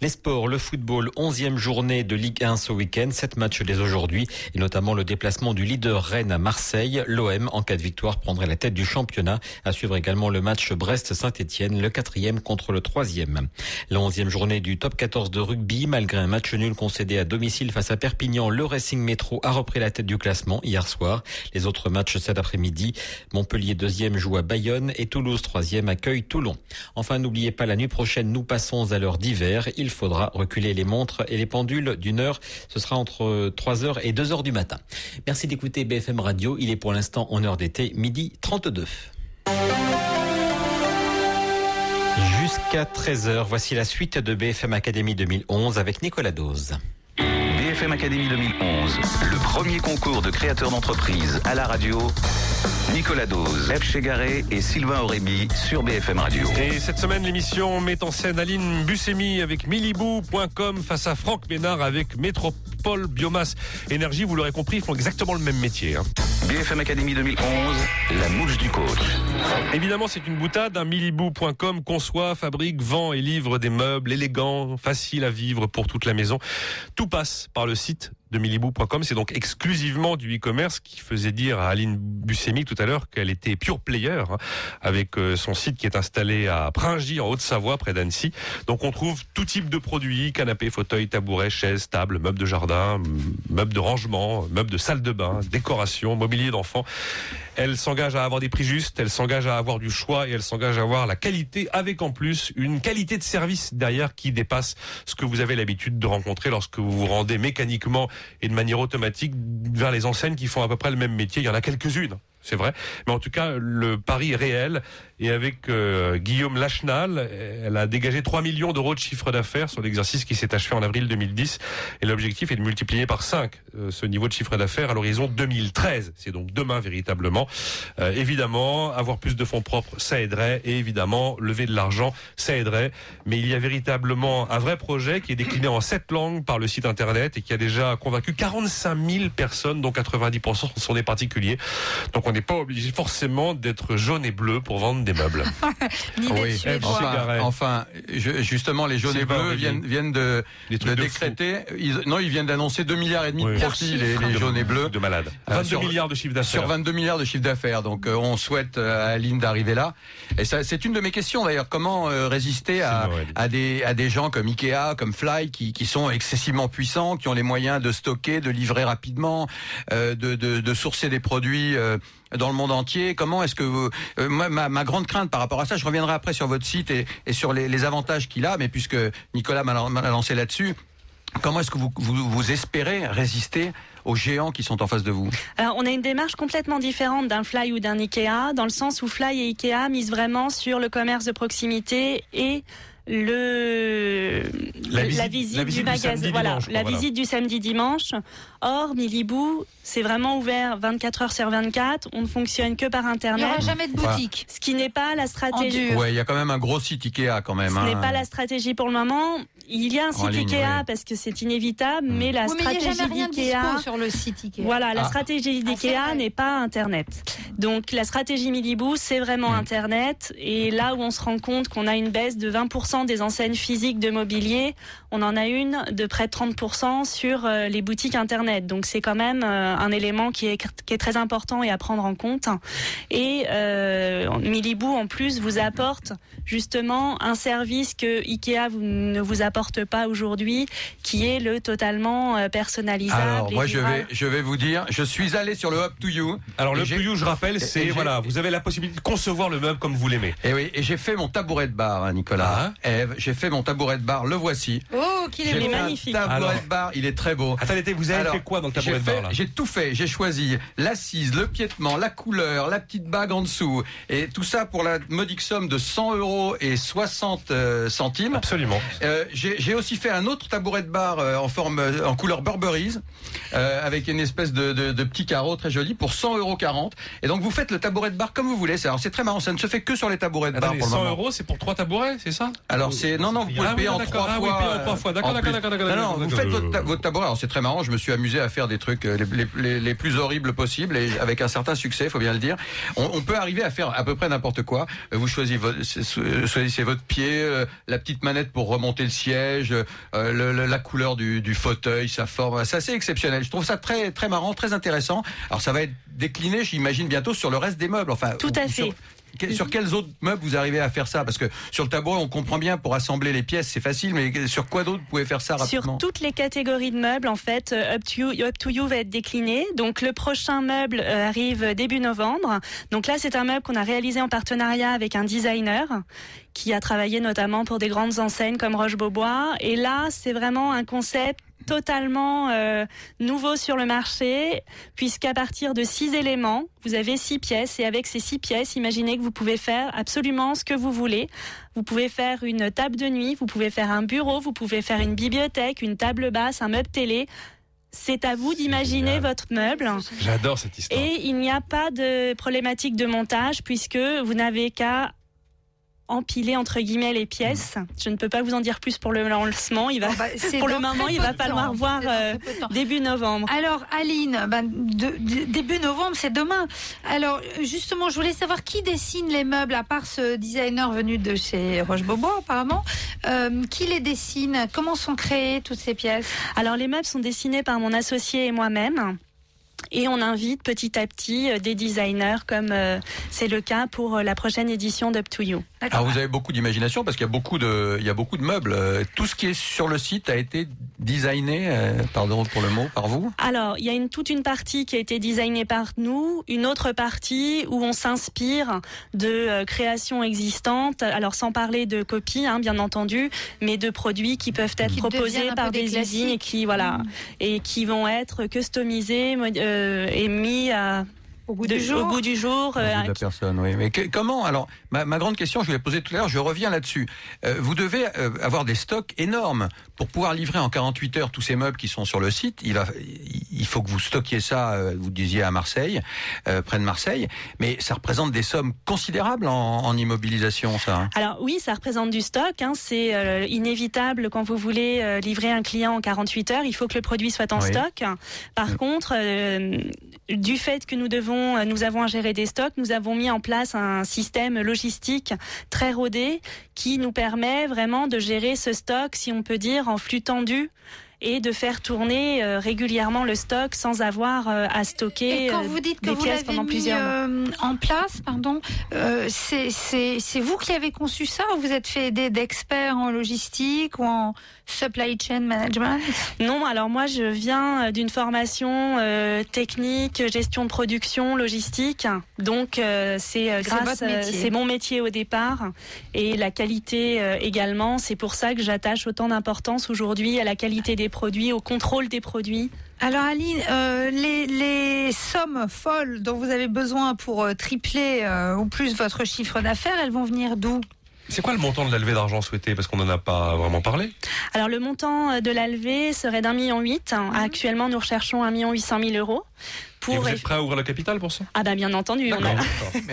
Les sports, le football, 11e journée de Ligue 1 ce week-end, sept matchs dès aujourd'hui, et notamment le déplacement du leader Rennes à Marseille. L'OM, en cas de victoire, prendrait la tête du championnat. À suivre également le match Brest-Saint-Etienne, le quatrième contre le troisième. La 11e journée du top 14 de rugby, malgré un match nul concédé à domicile face à Perpignan, le Racing Métro a repris la tête du classement hier soir. Les autres matchs cet après-midi, Montpellier deuxième joue à Bayonne et Toulouse troisième accueille Toulon. Enfin, n'oubliez pas, la nuit prochaine, nous passons à l'heure d'hiver. Il faudra reculer les montres et les pendules d'une heure. Ce sera entre 3h et 2h du matin. Merci d'écouter BFM Radio. Il est pour l'instant en heure d'été, midi 32. Jusqu'à 13h, voici la suite de BFM Academy 2011 avec Nicolas Dose. BFM Academy 2011, le premier concours de créateurs d'entreprise à la radio. Nicolas Dose, F. Chegaré et Sylvain Aurémy sur BFM Radio. Et cette semaine, l'émission met en scène Aline Buscemi avec Milibou.com face à Franck Ménard avec Métropole Biomasse Énergie. Vous l'aurez compris, ils font exactement le même métier. Hein. BFM Academy 2011, la mouche du coach. Évidemment, c'est une boutade. Un Milibou.com conçoit, fabrique, vend et livre des meubles élégants, faciles à vivre pour toute la maison. Tout passe par le site de milibou.com. C'est donc exclusivement du e-commerce qui faisait dire à Aline Buscemi tout à l'heure qu'elle était pure player hein, avec euh, son site qui est installé à Pringy en Haute-Savoie près d'Annecy. Donc on trouve tout type de produits, canapés, fauteuils, tabourets, chaises, tables, meubles de jardin, meubles de rangement, meubles de salle de bain, décoration, mobilier d'enfants. Elle s'engage à avoir des prix justes, elle s'engage à avoir du choix et elle s'engage à avoir la qualité avec en plus une qualité de service derrière qui dépasse ce que vous avez l'habitude de rencontrer lorsque vous vous rendez mécaniquement et de manière automatique vers les enseignes qui font à peu près le même métier. Il y en a quelques-unes. C'est vrai. Mais en tout cas, le pari est réel. Et avec euh, Guillaume Lachenal, elle a dégagé 3 millions d'euros de chiffre d'affaires sur l'exercice qui s'est achevé en avril 2010. Et l'objectif est de multiplier par 5 euh, ce niveau de chiffre d'affaires à l'horizon 2013. C'est donc demain véritablement. Euh, évidemment, avoir plus de fonds propres, ça aiderait. Et évidemment, lever de l'argent, ça aiderait. Mais il y a véritablement un vrai projet qui est décliné en 7 langues par le site internet et qui a déjà convaincu 45 000 personnes, dont 90% sont des particuliers. N'est pas obligé forcément d'être jaune et bleu pour vendre des meubles. [LAUGHS] oui. enfin, enfin je, justement, les jaunes et bleus viennent, viennent de, de décréter. Ils, non, ils viennent d'annoncer 2 milliards et demi de profit, les, les jaunes et bleus. De malades. 22 sur, milliards de chiffre d'affaires. Sur 22 milliards de chiffre d'affaires. Donc, euh, on souhaite euh, à Aline d'arriver là. Et ça, c'est une de mes questions d'ailleurs. Comment euh, résister à, à, des, à des gens comme Ikea, comme Fly, qui, qui sont excessivement puissants, qui ont les moyens de stocker, de livrer rapidement, euh, de, de, de, sourcer des produits euh, dans le monde entier. Comment est-ce que vous, euh, ma, grande crainte par rapport à ça, je reviendrai après sur votre site et, sur les, les avantages qu'il a, mais puisque Nicolas m'a lancé là-dessus, comment est-ce que vous, vous, vous espérez résister aux géants qui sont en face de vous? Alors, on a une démarche complètement différente d'un Fly ou d'un Ikea, dans le sens où Fly et Ikea misent vraiment sur le commerce de proximité et le la visite, la visite, la visite du magasin, voilà, dimanche, la voilà. visite du samedi dimanche. Or, Milibou, c'est vraiment ouvert 24 heures sur 24. On ne fonctionne que par Il n'y internet. aura jamais de boutique. Ce qui n'est pas la stratégie. Ouais, il y a quand même un gros site Ikea quand même. Ce hein. n'est pas la stratégie pour le moment. Il y a un site ligne, Ikea parce que c'est inévitable, mais la Oui, mais il n'y a stratégie d'Ikea. sur le site Ikea. Voilà, la Ah. stratégie Ah, d'IKEA n'est pas Internet. Donc la stratégie Milibou, c'est vraiment Internet. Et là où on se rend compte qu'on a une baisse de 20% des enseignes physiques de mobilier, on en a une de près de 30% sur euh, les boutiques Internet. Donc c'est quand même euh, un élément qui est, qui est très important et à prendre en compte. Et euh, Milibou, en plus, vous apporte justement un service que Ikea vous- ne vous apporte pas aujourd'hui, qui est le totalement euh, personnalisable. Alors moi je vais je vais vous dire, je suis allé sur le Up to You. Alors le Et j'ai- plus je rappelle, c'est voilà, vous avez la possibilité de concevoir le meuble comme vous l'aimez. Et oui, et j'ai fait mon tabouret de bar, hein, Nicolas. Eve, j'ai fait mon tabouret de bar, le voici. Oh, qu'il est magnifique. tabouret Alors. de bar, il est très beau. Attendez, vous avez Alors, fait quoi dans le tabouret j'ai de bar J'ai tout fait. J'ai choisi l'assise, le piétement, la couleur, la petite bague en dessous, et tout ça pour la modique somme de 100 euros et 60 euh, centimes. Absolument. Euh, j'ai j'ai aussi fait un autre tabouret de bar euh, en forme euh, en couleur Burberry's euh, avec une espèce de, de, de petit carreau très joli pour 100 euros 40. Et donc vous faites le tabouret de bar comme vous voulez. C'est- Alors c'est très marrant. Ça ne se fait que sur les tabourets de bar pour le 100 moment. euros, c'est pour trois tabourets, c'est ça? Alors c'est non non vous pouvez Ah le payer oui, en trois Ah oui, fois. payer en trois fois. D'accord, d'accord, d'accord, Non non vous faites votre, ta- votre tabouret. Alors c'est très marrant. Je me suis amusé à faire des trucs les, les, les, les plus horribles possibles et avec un certain succès, faut bien le dire. On, on peut arriver à faire à peu près n'importe quoi. Vous choisissez votre, choisissez votre pied, la petite manette pour remonter le siège, euh, le- le- la couleur du, du fauteuil, sa forme. C'est assez exceptionnel. Je trouve ça très très marrant, très intéressant. Alors ça va être décliné, j'imagine bientôt sur le reste des meubles. Enfin Tout à sur- fait. Que- Sur quels autres meubles vous arrivez à faire ça Parce que sur le tabouret, on comprend bien pour assembler les pièces, c'est facile, mais sur quoi d'autre vous pouvez faire ça Sur rapidement toutes les catégories de meubles, en fait, euh, Up to You, Up to You va être décliné. Donc le prochain meuble euh, arrive début novembre. Donc là, c'est un meuble qu'on a réalisé en partenariat avec un designer qui a travaillé notamment pour des grandes enseignes comme Roche-Beaubois. Et là, c'est vraiment un concept totalement euh, nouveau sur le marché, puisqu'à partir de six éléments, vous avez six pièces, et avec ces six pièces, imaginez que vous pouvez faire absolument ce que vous voulez. Vous pouvez faire une table de nuit, vous pouvez faire un bureau, vous pouvez faire une bibliothèque, une table basse, un meuble télé. C'est à vous d'imaginer votre meuble. J'adore cette histoire. Et il n'y a pas de problématique de montage puisque vous n'avez qu'à empiler entre guillemets les pièces. Je ne peux pas vous en dire plus pour le lancement. Il va, Oh, bah, [LAUGHS] pour le moment, il va falloir voir euh, début novembre. Alors Aline, ben, de- de- début novembre, c'est demain. Alors justement, je voulais savoir qui dessine les meubles, à part ce designer venu de chez Roche-Beaubois apparemment. Euh, qui les dessine? Comment sont créées toutes ces pièces? Alors les meubles sont dessinés par mon associé et moi-même. Et on invite petit à petit euh, des designers, comme euh, c'est le cas pour euh, la prochaine édition d'Up to You. Alors vous avez beaucoup d'imagination parce qu'il y a beaucoup de, il y a beaucoup de meubles. Tout ce qui est sur le site a été designé, pardon pour le mot, par vous? Alors, il y a une, toute une partie qui a été designée par nous, une autre partie où on s'inspire de créations existantes, alors sans parler de copies, hein, bien entendu, mais de produits qui peuvent être Qui proposés par des des usines et qui, voilà, et qui vont être customisés euh, et mis à Au goût de- du jour. Au goût du jour. Au euh, goût de la personne, oui. Mais que- comment Alors, ma, ma grande question, je l'ai posée tout à l'heure, je reviens là-dessus. Euh, vous devez euh, avoir des stocks énormes pour pouvoir livrer en 48 heures tous ces meubles qui sont sur le site. Il, va, il faut que vous stockiez ça, euh, vous disiez à Marseille, euh, près de Marseille, mais ça représente des sommes considérables en, en immobilisation, ça. hein. Alors oui, ça représente du stock. hein. C'est euh, inévitable quand vous voulez euh, livrer un client en 48 heures. Il faut que le produit soit en Oui. stock. Par contre, euh, du fait que nous devons, euh, nous avons à gérer des stocks, nous avons mis en place un système logistique très rodé qui nous permet vraiment de gérer ce stock, si on peut dire, en flux tendu et de faire tourner euh, régulièrement le stock sans avoir euh, à stocker Et quand vous dites que des vous pièces pendant mis plusieurs euh, en place, pardon, c'est vous qui avez conçu ça ou vous êtes fait aider d'experts en logistique ou en supply chain management? Non, alors moi je viens euh, d'une formation euh, technique, gestion de production, logistique. Donc euh, c'est euh, grâce, c'est mon métier au départ et la qualité également. C'est pour ça que j'attache autant d'importance aujourd'hui à la qualité des produits, au contrôle des produits. Alors Aline, euh, les, les sommes folles dont vous avez besoin pour tripler euh, ou plus votre chiffre d'affaires, elles vont venir d'où? C'est quoi le montant de la levée d'argent souhaité? Parce qu'on n'en a pas vraiment parlé. Alors le montant euh, de la levée serait d'un million huit. Actuellement nous recherchons un million huit cent mille euros. Et Pour vous êtes prêt à ouvrir le capital pour ça? Ah bah bien entendu. on a-.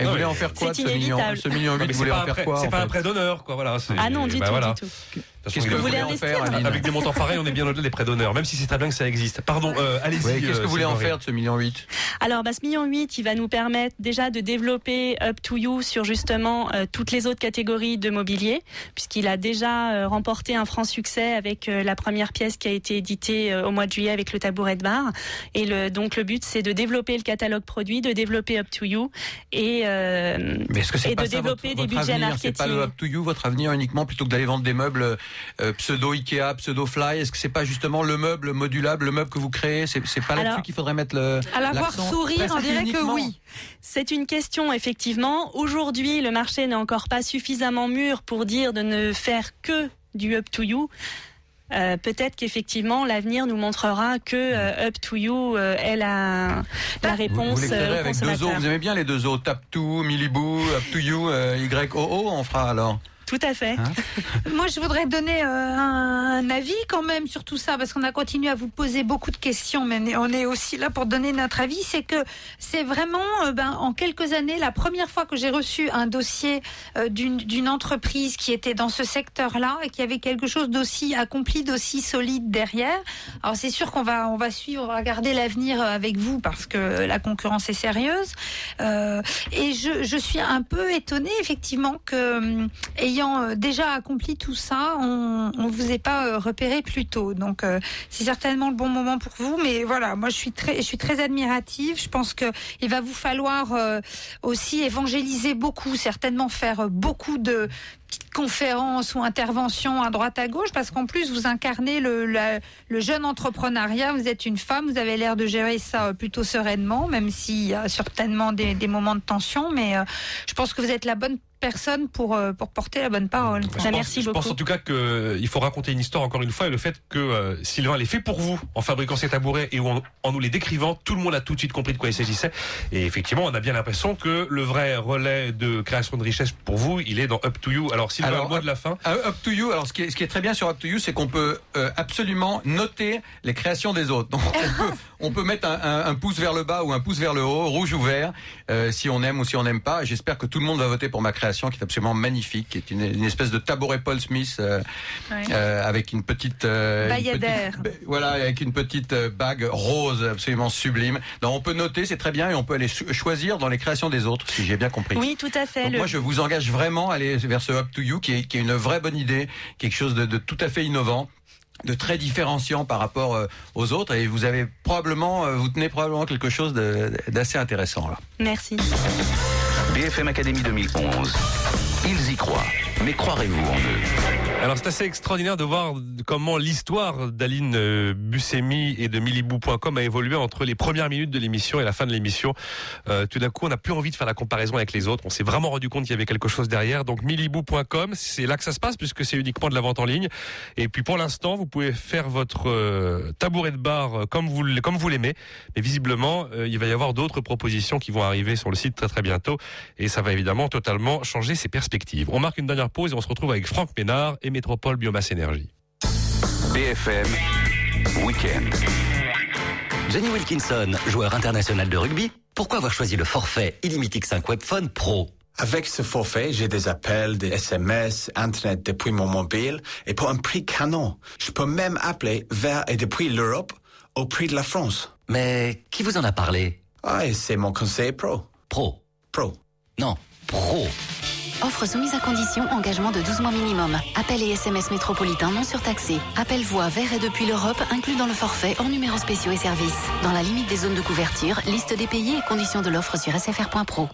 Et [LAUGHS] vous voulez en faire quoi de C'est ce million? inévitable. Ce million Non, mais huit, vous c'est voulez pas en faire quoi C'est pas un prêt d'honneur, quoi. Voilà. Ah non, du bah tout, voilà. du tout. Qu'est-ce que vous voulez en faire, Aline Avec des montants pareils, on est bien au-delà des prêts d'honneur, même si c'est très bien que ça existe. Pardon, euh, allez-y. Qu'est-ce euh, que vous voulez en faire de ce million huit? Alors, bah, ce million 8, il va nous permettre déjà de développer Up to You sur justement euh, toutes les autres catégories de mobilier, puisqu'il a déjà euh, remporté un franc succès avec euh, la première pièce qui a été éditée euh, au mois de juillet avec le tabouret de bar. Et le, donc, le but, c'est de développer le catalogue produit, de développer Up to You et, euh, Mais que et pas de ça développer votre, des votre budgets avenir? C'est pas le marketing. up to you, votre avenir uniquement, plutôt que d'aller vendre des meubles euh, pseudo Ikea, pseudo Fly Est-ce que c'est pas justement le meuble modulable, le meuble que vous créez C'est pas là-dessus qu'il faudrait mettre le. À la voir sourire, on dirait que oui. C'est une question, effectivement. Aujourd'hui, le marché n'est encore pas suffisamment mûr pour dire de ne faire que du up to you. Euh, Peut-être qu'effectivement l'avenir nous montrera que euh, Up to You euh, est la, réponse vous avec deux O. consommateur. Vous aimez bien les deux O Tap to, Miliboo, Up to you, euh, Y O O. On fera alors. Tout à fait. [LAUGHS] Moi, je voudrais donner euh, un, un avis quand même sur tout ça, parce qu'on a continué à vous poser beaucoup de questions, mais on est aussi là pour donner notre avis. C'est que c'est vraiment, euh, ben, en quelques années, la première fois que j'ai reçu un dossier euh, d'une entreprise qui était dans ce secteur-là et qui avait quelque chose d'aussi accompli, d'aussi solide derrière. Alors, c'est sûr qu'on va, on va suivre, on va regarder l'avenir euh, avec vous, parce que la concurrence est sérieuse. Euh, et je, je suis un peu étonnée, effectivement, que ayant euh, déjà accompli tout ça, on ne vous ait pas euh, repéré plus tôt. Donc, euh, c'est certainement le bon moment pour vous. Mais voilà, moi, je suis très, je suis très admirative. Je pense que il va vous falloir aussi évangéliser beaucoup, certainement faire beaucoup de conférences ou interventions à droite à gauche, parce qu'en plus, vous incarnez le, la- le jeune entrepreneuriat. Vous êtes une femme, vous avez l'air de gérer ça euh, plutôt sereinement, même s'il y a certainement des, des moments de tension. Mais euh, je pense que vous êtes la bonne personne pour, euh, pour porter la bonne parole. Je pense, je pense en tout cas qu'il faut raconter une histoire encore une fois et le fait que euh, Sylvain l'ait fait pour vous en fabriquant ces tabourets et en, en nous les décrivant, tout le monde a tout de suite compris de quoi il s'agissait. Et effectivement, on a bien l'impression que le vrai relais de création de richesse pour vous, il est dans Up to You. Alors Sylvain, le mot de la fin. Up to you. Alors, ce qui est, ce qui est très bien sur Up to you, c'est qu'on peut euh, absolument noter les créations des autres. Donc, on peut, [LAUGHS] on peut mettre un, un- un pouce vers le bas ou un pouce vers le haut, rouge ou vert, euh, si on aime ou si on n'aime pas. J'espère que tout le monde va voter pour ma création, qui est absolument magnifique, qui est une, une espèce de tabouret Paul Smith euh, Ouais. euh, avec une petite, euh, une Bayadère. petite- voilà, avec une petite euh, bague rose absolument sublime. Donc, on peut noter, c'est très bien, et on peut aller cho- choisir dans les créations des autres, si j'ai bien compris. Oui, tout à fait. Donc Le- moi, je vous engage vraiment à aller vers ce Up to You, qui est, qui est une vraie bonne idée, quelque chose de, de tout à fait innovant de très différenciant par rapport euh, aux autres et vous avez probablement euh, vous tenez probablement quelque chose d'assez intéressant là. Merci. BFM Académie 2011. Ils y croient. Mais croirez-vous en eux Alors c'est assez extraordinaire de voir comment l'histoire d'Aline euh, Buscemi et de Milibou.com a évolué entre les premières minutes de l'émission et la fin de l'émission. Euh, tout d'un coup, on n'a plus envie de faire la comparaison avec les autres. On s'est vraiment rendu compte qu'il y avait quelque chose derrière. Donc Milibou.com, c'est là que ça se passe puisque c'est uniquement de la vente en ligne. Et puis pour l'instant, vous pouvez faire votre euh, tabouret de bar comme vous comme vous l'aimez. Mais visiblement, il va y avoir d'autres propositions qui vont arriver sur le site très très bientôt. Et ça va évidemment totalement changer ses perspectives. On marque une dernière pause et on se retrouve avec Franck Ménard et Métropole Biomasse Énergie. BFM Weekend. Jenny Wilkinson, joueur international de rugby, pourquoi avoir choisi le forfait illimité 5 Webphone Pro? Avec ce forfait, j'ai des appels, des SMS, Internet depuis mon mobile et pour un prix canon. Je peux même appeler vers et depuis l'Europe au prix de la France. Mais qui vous en a parlé? Ah, c'est mon conseiller pro. Pro. Pro. Non, pro. Offre soumise à condition, engagement de 12 mois minimum. Appel et SMS métropolitain non surtaxés. Appel voix vers et depuis l'Europe inclus dans le forfait hors numéros spéciaux et services. Dans la limite des zones de couverture, liste des pays et conditions de l'offre sur sfr.pro.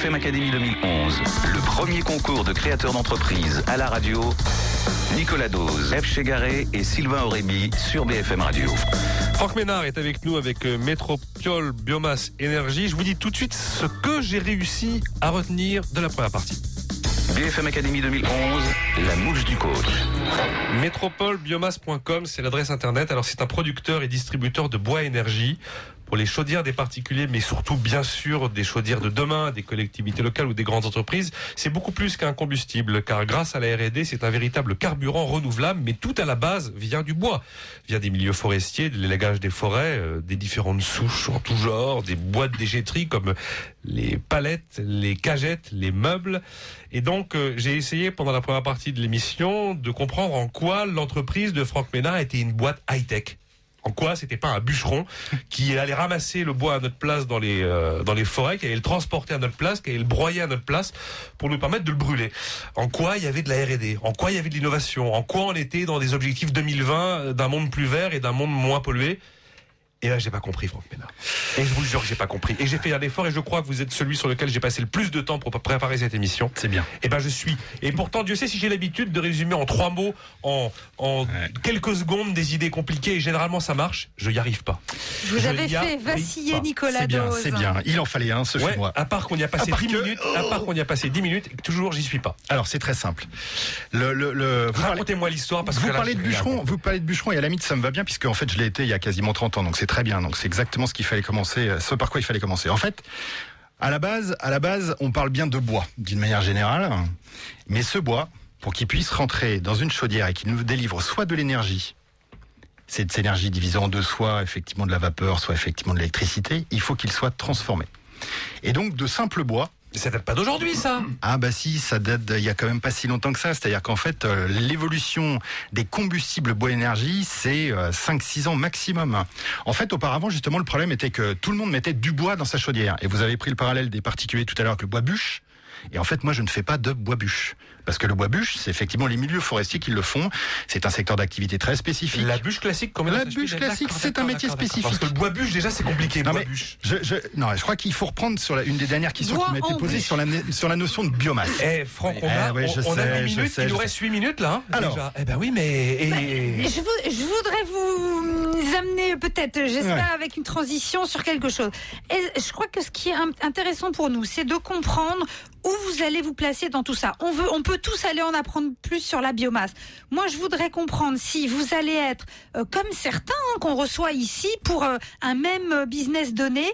BFM Academy 2011, le premier concours de créateurs d'entreprise à la radio. Nicolas Dose, F. Chegaré et Sylvain Aurémy sur BFM Radio. Franck Ménard est avec nous avec euh, Métropole Biomasse Énergie. Je vous dis tout de suite ce que j'ai réussi à retenir de la première partie. BFM Academy 2011, la mouche du coach. Métropolebiomasse.com, c'est l'adresse internet. Alors c'est un producteur et distributeur de bois énergie pour les chaudières des particuliers, mais surtout bien sûr des chaudières de demain, des collectivités locales ou des grandes entreprises. C'est beaucoup plus qu'un combustible, car grâce à la R&D, c'est un véritable carburant renouvelable, mais tout à la base vient du bois, vient des milieux forestiers, de l'élagage des forêts, euh, des différentes souches en tout genre, des bois de comme les palettes, les cagettes, les meubles. Et donc euh, j'ai essayé pendant la première partie de l'émission de comprendre en quoi l'entreprise de Franck Ménard était une boîte high-tech. En quoi c'était pas un bûcheron qui allait ramasser le bois à notre place dans les euh, dans les forêts, qui allait le transporter à notre place, qui allait le broyer à notre place pour nous permettre de le brûler? En quoi il y avait de la R&D, en quoi il y avait de l'innovation, en quoi on était dans des objectifs 2020 d'un monde plus vert et d'un monde moins pollué? Et là, j'ai pas compris, Franck Ménard. Et je vous jure que j'ai pas compris. Et j'ai fait un effort et je crois que vous êtes celui sur lequel j'ai passé le plus de temps pour préparer cette émission. C'est bien. Et ben, je suis. Et pourtant, Dieu sait si j'ai l'habitude de résumer en trois mots, en, en quelques secondes, des idées compliquées. Et généralement, ça marche. Je y arrive pas. Vous Je y fait arrive vaciller pas. Nicolas C'est bien, c'est bien. Il en fallait un, ce Ouais, à part qu'on y a passé À part 10 que- minutes, à part qu'on y a passé 10 minutes, toujours j'y suis pas. Alors c'est très simple. Le, le, Racontez-moi l'histoire parce vous que là, parlez de bûcheron, vous parlez de bûcheron et à la limite ça me va bien puisque en fait je l'ai été il y a quasiment 30 ans donc c'est très bien donc c'est exactement ce qu'il fallait commencer euh, ce par quoi il fallait commencer. En fait, à la base, à la base, on parle bien de bois d'une manière générale, mais ce bois pour qu'il puisse rentrer dans une chaudière et qu'il nous délivre soit de l'énergie cette énergie divisée en deux, soit effectivement de la vapeur, soit effectivement de l'électricité, il faut qu'il soit transformé. Et donc de simple bois, Ça date pas d'aujourd'hui, ça. ah bah si, ça date d'il y a quand même pas si longtemps que ça. C'est-à-dire qu'en fait, euh, l'évolution des combustibles bois énergie, c'est euh, 5-6 ans maximum. En fait, auparavant, justement, le problème était que tout le monde mettait du bois dans sa chaudière. Et vous avez pris le parallèle des particuliers tout à l'heure avec le bois bûche. Et en fait, moi, je ne fais pas de bois bûche. Parce que le bois bûche, c'est effectivement les milieux forestiers qui le font. C'est un secteur d'activité très spécifique. La bûche classique, combien La bûche classique, c'est un métier spécifique. Parce que le bois bûche, déjà, c'est compliqué. Non, bois mais bûche. je, je, non, je crois qu'il faut reprendre sur la, une des dernières questions Bois qui m'a été posée bûche. sur la, sur la notion de biomasse. Eh, Franck, on Eh, a, ouais, je on, on a sais, 8 je minutes, sais, il nous reste 8 minutes, là. hein, Alors. déjà. Eh ben oui, mais. et- Je, vou- je voudrais vous amener peut-être, j'espère, Ouais. avec une transition sur quelque chose. Et je crois que ce qui est intéressant pour nous, c'est de comprendre où vous allez vous placer dans tout ça. On veut, on peut tous aller en apprendre plus sur la biomasse. Moi, je voudrais comprendre si vous allez être euh, comme certains hein, qu'on reçoit ici pour euh, un même euh, business donné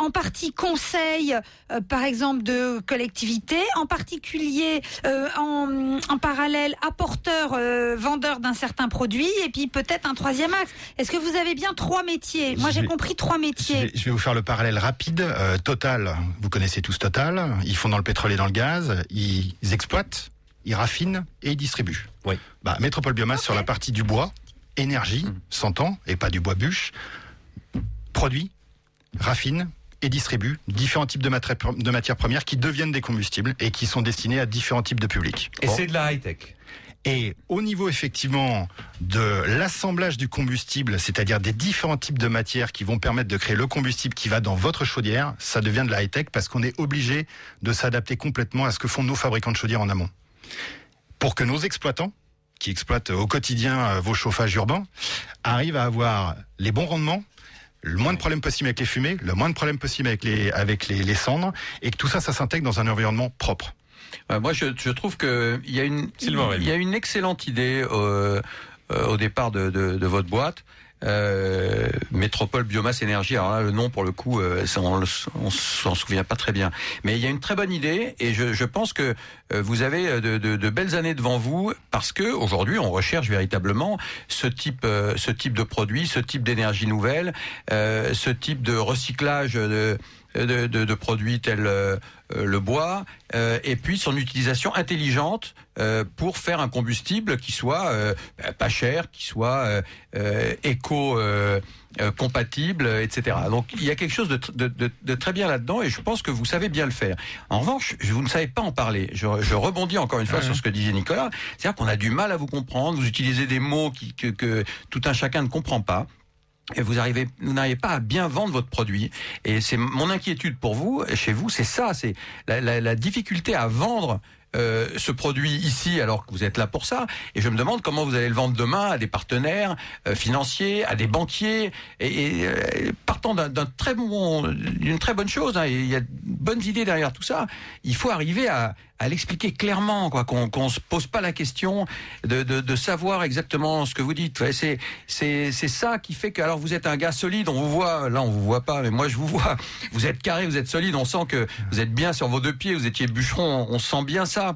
en partie conseil, euh, par exemple, de collectivité, en particulier euh, en, en parallèle apporteur, euh, vendeur d'un certain produit, et puis peut-être un troisième axe. Est-ce que vous avez bien trois métiers? Moi, j'ai compris trois Je métiers. vais, je vais vous faire le parallèle rapide. Euh, Total, vous connaissez tous Total. Ils font dans le pétrole et dans le gaz. Ils exploitent, ils raffinent et ils distribuent. Oui. Bah, Métropole Biomasse sur la partie du bois, énergie, s'entend, et pas du bois bûche, produit, raffine et distribue différents types de, matières- de matières premières qui deviennent des combustibles et qui sont destinés à différents types de publics. Et Bon. c'est de la high-tech. Et au niveau effectivement de l'assemblage du combustible, c'est-à-dire des différents types de matières qui vont permettre de créer le combustible qui va dans votre chaudière, ça devient de la high-tech parce qu'on est obligé de s'adapter complètement à ce que font nos fabricants de chaudières en amont. Pour que nos exploitants, qui exploitent au quotidien euh, vos chauffages urbains, arrivent à avoir les bons rendements, le moins de problèmes possible avec les fumées, le moins de problèmes possible avec les, avec les, les cendres, et que tout ça, ça s'intègre dans un environnement propre. Euh, moi, je, je trouve que il y a une, Sylvain il y a une excellente idée euh, euh, au départ de, de, de votre boîte. Euh, Métropole Biomasse Énergie. Alors là, le nom pour le coup, euh, on, s'en souvient pas très bien. Mais il y a une très bonne idée et je, je pense que euh, vous avez de, de- de belles années devant vous parce que aujourd'hui, on recherche véritablement ce type, ce type de produit, ce type d'énergie nouvelle, ce type de recyclage de de, de- de produits tels euh, euh, le bois, euh, et puis son utilisation intelligente euh, pour faire un combustible qui soit euh, bah, pas cher, qui soit euh, euh, éco euh, euh, compatible, etc. Donc il y a quelque chose de, tr- de, de- de très bien là-dedans, et je pense que vous savez bien le faire. En revanche, vous ne savez pas en parler. Je, je rebondis encore une fois sur ce que disait Nicolas, c'est-à-dire qu'on a du mal à vous comprendre. Vous utilisez des mots qui, que, que tout un chacun ne comprend pas et vous arrivez, vous n'arrivez pas à bien vendre votre produit. Et c'est mon inquiétude pour vous, chez vous, c'est ça, c'est la, la- la difficulté à vendre. euh, ce produit ici alors que vous êtes là pour ça et je me demande comment vous allez le vendre demain à des partenaires euh, financiers à des banquiers et, et, euh, partant d'un très bon d'une très bonne chose hein, il y a de bonnes idées derrière tout ça il faut arriver à, à l'expliquer clairement, quoi, qu'on qu'on se pose pas la question de, de, de savoir exactement ce que vous dites. C'est c'est c'est ça qui fait que alors vous êtes un gars solide, on vous voit, là on vous voit pas, mais moi je vous vois. Vous êtes carré, vous êtes solide, on sent que vous êtes bien sur vos deux pieds, vous étiez bûcheron, on, on sent bien ça.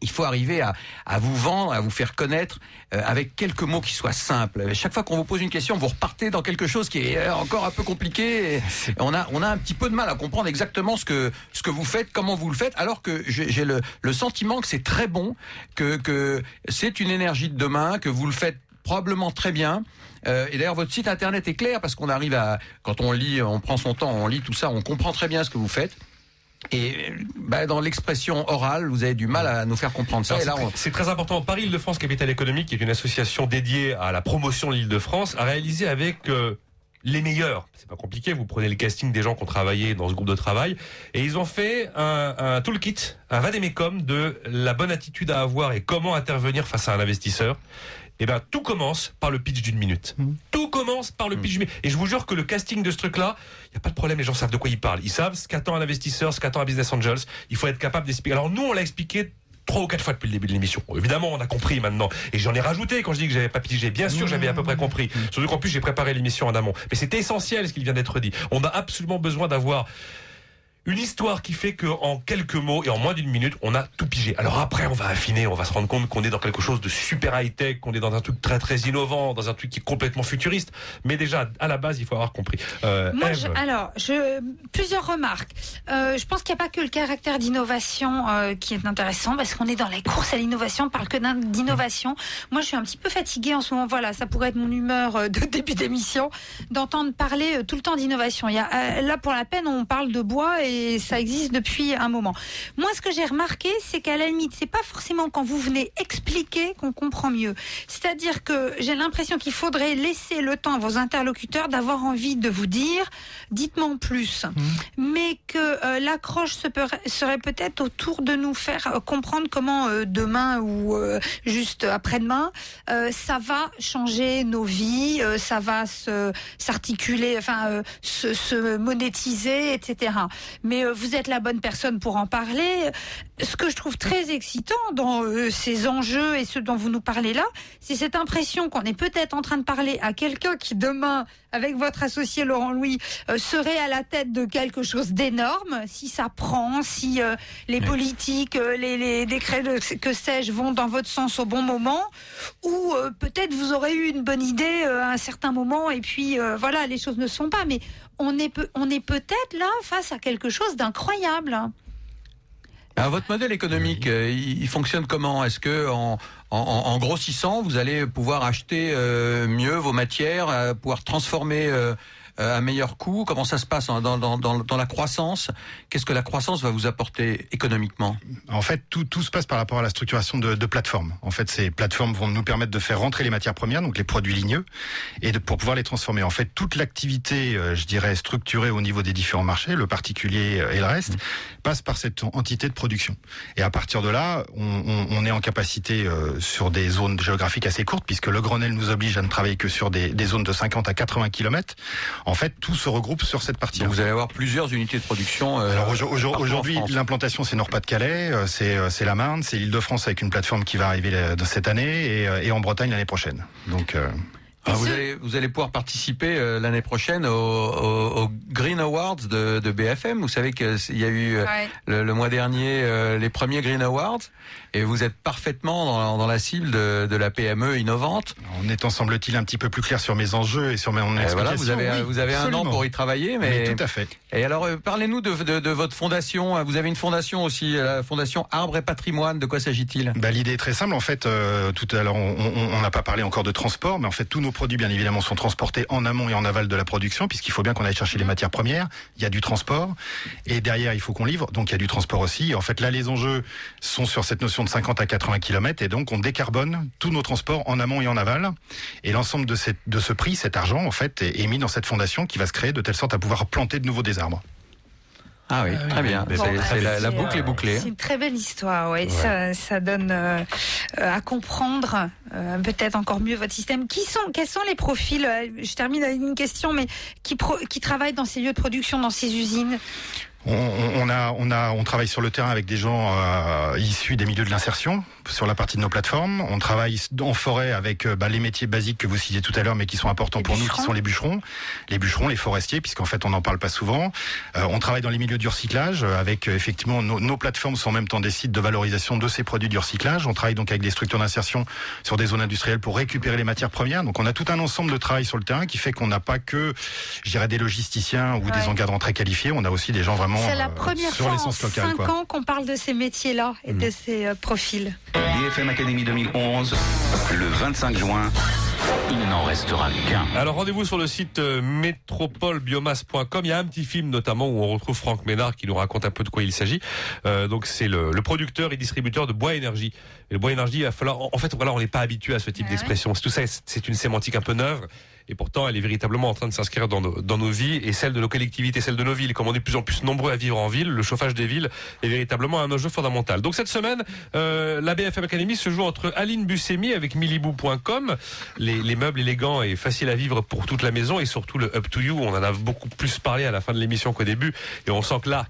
Il faut arriver à, à vous vendre, à vous faire connaître euh, avec quelques mots qui soient simples. Chaque fois qu'on vous pose une question, vous repartez dans quelque chose qui est euh, encore un peu compliqué. On a on a un petit peu de mal à comprendre exactement ce que ce que vous faites, comment vous le faites, alors que j'ai j'ai le, le sentiment que c'est très bon, que que c'est une énergie de demain, que vous le faites probablement très bien. Euh, et d'ailleurs, votre site internet est clair parce qu'on arrive à, quand on lit, on prend son temps, on lit tout ça, on comprend très bien ce que vous faites. Et bah, dans l'expression orale, vous avez du mal à nous faire comprendre ça. C'est très- important. Paris Île-de-France Capital Économique, qui est une association dédiée à la promotion de l'Île-de-France, a réalisé avec euh, les meilleurs. C'est pas compliqué. Vous prenez le casting des gens qui ont travaillé dans ce groupe de travail et ils ont fait un, un toolkit, un vadémécum de la bonne attitude à avoir et comment intervenir face à un investisseur. Eh ben, tout commence par le pitch d'une minute. Tout commence par le pitch d'une minute. Et je vous jure que le casting de ce truc-là, il n'y a pas de problème, les gens savent de quoi ils parlent. Ils savent ce qu'attend un investisseur, ce qu'attend un business angels. Il faut être capable d'expliquer. Alors nous, on l'a expliqué trois ou quatre fois depuis le début de l'émission. Bon, évidemment, on a compris maintenant. Et j'en ai rajouté quand je dis que j'avais pas pigé. Bien sûr, j'avais à peu près compris. Surtout qu'en plus, j'ai préparé l'émission en amont. Mais c'était essentiel ce qu'il vient d'être dit. On a absolument besoin d'avoir une histoire qui fait que en quelques mots et en moins d'une minute, on a tout pigé. Alors après, on va affiner, on va se rendre compte qu'on est dans quelque chose de super high tech, qu'on est dans un truc très très innovant, dans un truc qui est complètement futuriste. Mais déjà, à la base, il faut avoir compris. Euh, Moi, je- alors, je, plusieurs remarques. Euh, je pense qu'il n'y a pas que le caractère d'innovation euh, qui est intéressant, parce qu'on est dans les courses à l'innovation, on parle que d'innovation. Moi, je suis un petit peu fatiguée en ce moment. Voilà, ça pourrait être mon humeur de [LAUGHS] début d'émission, d'entendre parler tout le temps d'innovation. Il y a, là, pour la peine, on parle de bois et ça existe depuis un moment. Moi, ce que j'ai remarqué, c'est qu'à la limite, c'est pas forcément quand vous venez expliquer qu'on comprend mieux. C'est-à-dire que j'ai l'impression qu'il faudrait laisser le temps à vos interlocuteurs d'avoir envie de vous dire, dites-moi en plus. Mais que euh, l'accroche se serait peut-être autour de nous faire euh, comprendre comment euh, demain ou juste après-demain, ça va changer nos vies, ça va s'articuler, enfin se, se monétiser, etc. Mais euh, vous êtes la bonne personne pour en parler. Ce que je trouve très excitant dans euh, ces enjeux et ce dont vous nous parlez là, c'est cette impression qu'on est peut-être en train de parler à quelqu'un qui demain, avec votre associé Laurent Louis, euh, serait à la tête de quelque chose d'énorme. Si ça prend, si euh, les politiques, euh, les, les décrets, de, que sais-je, vont dans votre sens au bon moment, ou euh, peut-être vous aurez eu une bonne idée euh, à un certain moment et puis euh, voilà, les choses ne se font pas. Mais on est, peut- on est peut-être là face à quelque chose d'incroyable. Alors, votre modèle économique, euh, il, il fonctionne comment? Est-ce que en, en- en grossissant, vous allez pouvoir acheter euh, mieux vos matières, euh, pouvoir transformer euh, euh, un meilleur coût? Comment ça se passe dans, dans, dans, dans la croissance? Qu'est-ce que la croissance va vous apporter économiquement? En fait, tout, tout se passe par rapport à la structuration de, de plateformes. En fait, ces plateformes vont nous permettre de faire rentrer les matières premières, donc les produits ligneux, et de, pour pouvoir les transformer. En fait, toute l'activité, euh, je dirais, structurée au niveau des différents marchés, le particulier et le reste, passe par cette entité de production. Et à partir de là, on, on, on est en capacité euh, sur des zones géographiques assez courtes, puisque le Grenelle nous oblige à ne travailler que sur des, des zones de 50 à 80 km. En fait, tout se regroupe sur cette partie. Donc vous allez avoir plusieurs unités de production. euh, Alors aujourd'hui, l'implantation c'est Nord-Pas-de-Calais, euh, c'est euh, c'est la Marne, c'est l'Île-de-France avec une plateforme qui va arriver de cette année et, euh, et en Bretagne l'année prochaine. Donc euh, Ah, vous, allez, vous allez pouvoir participer euh, l'année prochaine au, au- au Green Awards de, de BFM. Vous savez qu'il y a eu euh, Ouais. le, le mois dernier euh, les premiers Green Awards et vous êtes parfaitement dans, dans la cible de, de la PME innovante. en étant semble-t-il un petit peu plus clair sur mes enjeux et sur mon Et explication. voilà, vous avez, oui, vous avez un an pour y travailler, mais, Mais tout à fait. Et alors, euh, parlez-nous de, de, de votre fondation. Vous avez une fondation aussi, la fondation Arbre et Patrimoine. De quoi s'agit-il? Bah, L'idée est très simple. En fait, euh, tout à l'heure, on n'a pas parlé encore de transport, mais en fait, tous nos produits, bien évidemment, sont transportés en amont et en aval de la production, puisqu'il faut bien qu'on aille chercher les matières premières. Il y a du transport, et derrière, il faut qu'on livre, donc il y a du transport aussi. En fait, là, les enjeux sont sur cette notion de 50 à 80 km, et donc on décarbone tous nos transports en amont et en aval. Et l'ensemble de ce prix, cet argent, en fait, est, est mis dans cette fondation qui va se créer de telle sorte à pouvoir planter de nouveau des arbres. Ah oui, très bien. Bon, C'est- bah, c'est la, boucle est euh, bouclée. C'est une très belle histoire, ouais. Ça, ça donne euh, euh, à comprendre euh, peut-être encore mieux votre système. Qui sont, quels sont les profils euh, Je termine avec une question, mais qui, pro- qui travaillent dans ces lieux de production, dans ces usines? On, a, on a, on travaille sur le terrain avec des gens euh, issus des milieux de l'insertion sur la partie de nos plateformes. On travaille en forêt avec euh, bah, les métiers basiques que vous citiez tout à l'heure, mais qui sont importants Les pour nous, qui sont les bûcherons, les bûcherons, les forestiers, puisqu'en fait on n'en parle pas souvent. Euh, on travaille dans les milieux du recyclage avec effectivement nos, nos plateformes sont en même temps des sites de valorisation de ces produits du recyclage. On travaille donc avec des structures d'insertion sur des zones industrielles pour récupérer les matières premières. Donc on a tout un ensemble de travail sur le terrain qui fait qu'on n'a pas que, je dirais, des logisticiens ou Ouais. des encadrants très qualifiés. On a aussi des gens vraiment C'est la euh, première sur fois en l'essence locale. 5 quoi. ans qu'on parle de ces métiers-là et de ces euh, profils. BFM Academy 2011, le 25 juin, il n'en restera qu'un. Alors rendez-vous sur le site euh, métropolebiomasse.com. Il y a un petit film notamment où on retrouve Franck Ménard qui nous raconte un peu de quoi il s'agit. Euh, donc c'est le, le producteur et distributeur de Bois Énergie. Et le Bois Énergie, il va falloir. En fait, voilà, on n'est pas habitué à ce type Ouais, d'expression. Tout ça, c'est une sémantique un peu neuve. Et pourtant, elle est véritablement en train de s'inscrire dans nos, vies et celle de nos collectivités, celle de nos villes. Comme on est de plus en plus nombreux à vivre en ville, le chauffage des villes est véritablement un enjeu fondamental. Donc cette semaine, euh, la BFM Academy se joue entre Aline Buscemi avec milibou.com, les, les meubles élégants et faciles à vivre pour toute la maison et surtout le Up to You. On en a beaucoup plus parlé à la fin de l'émission qu'au début et on sent que là,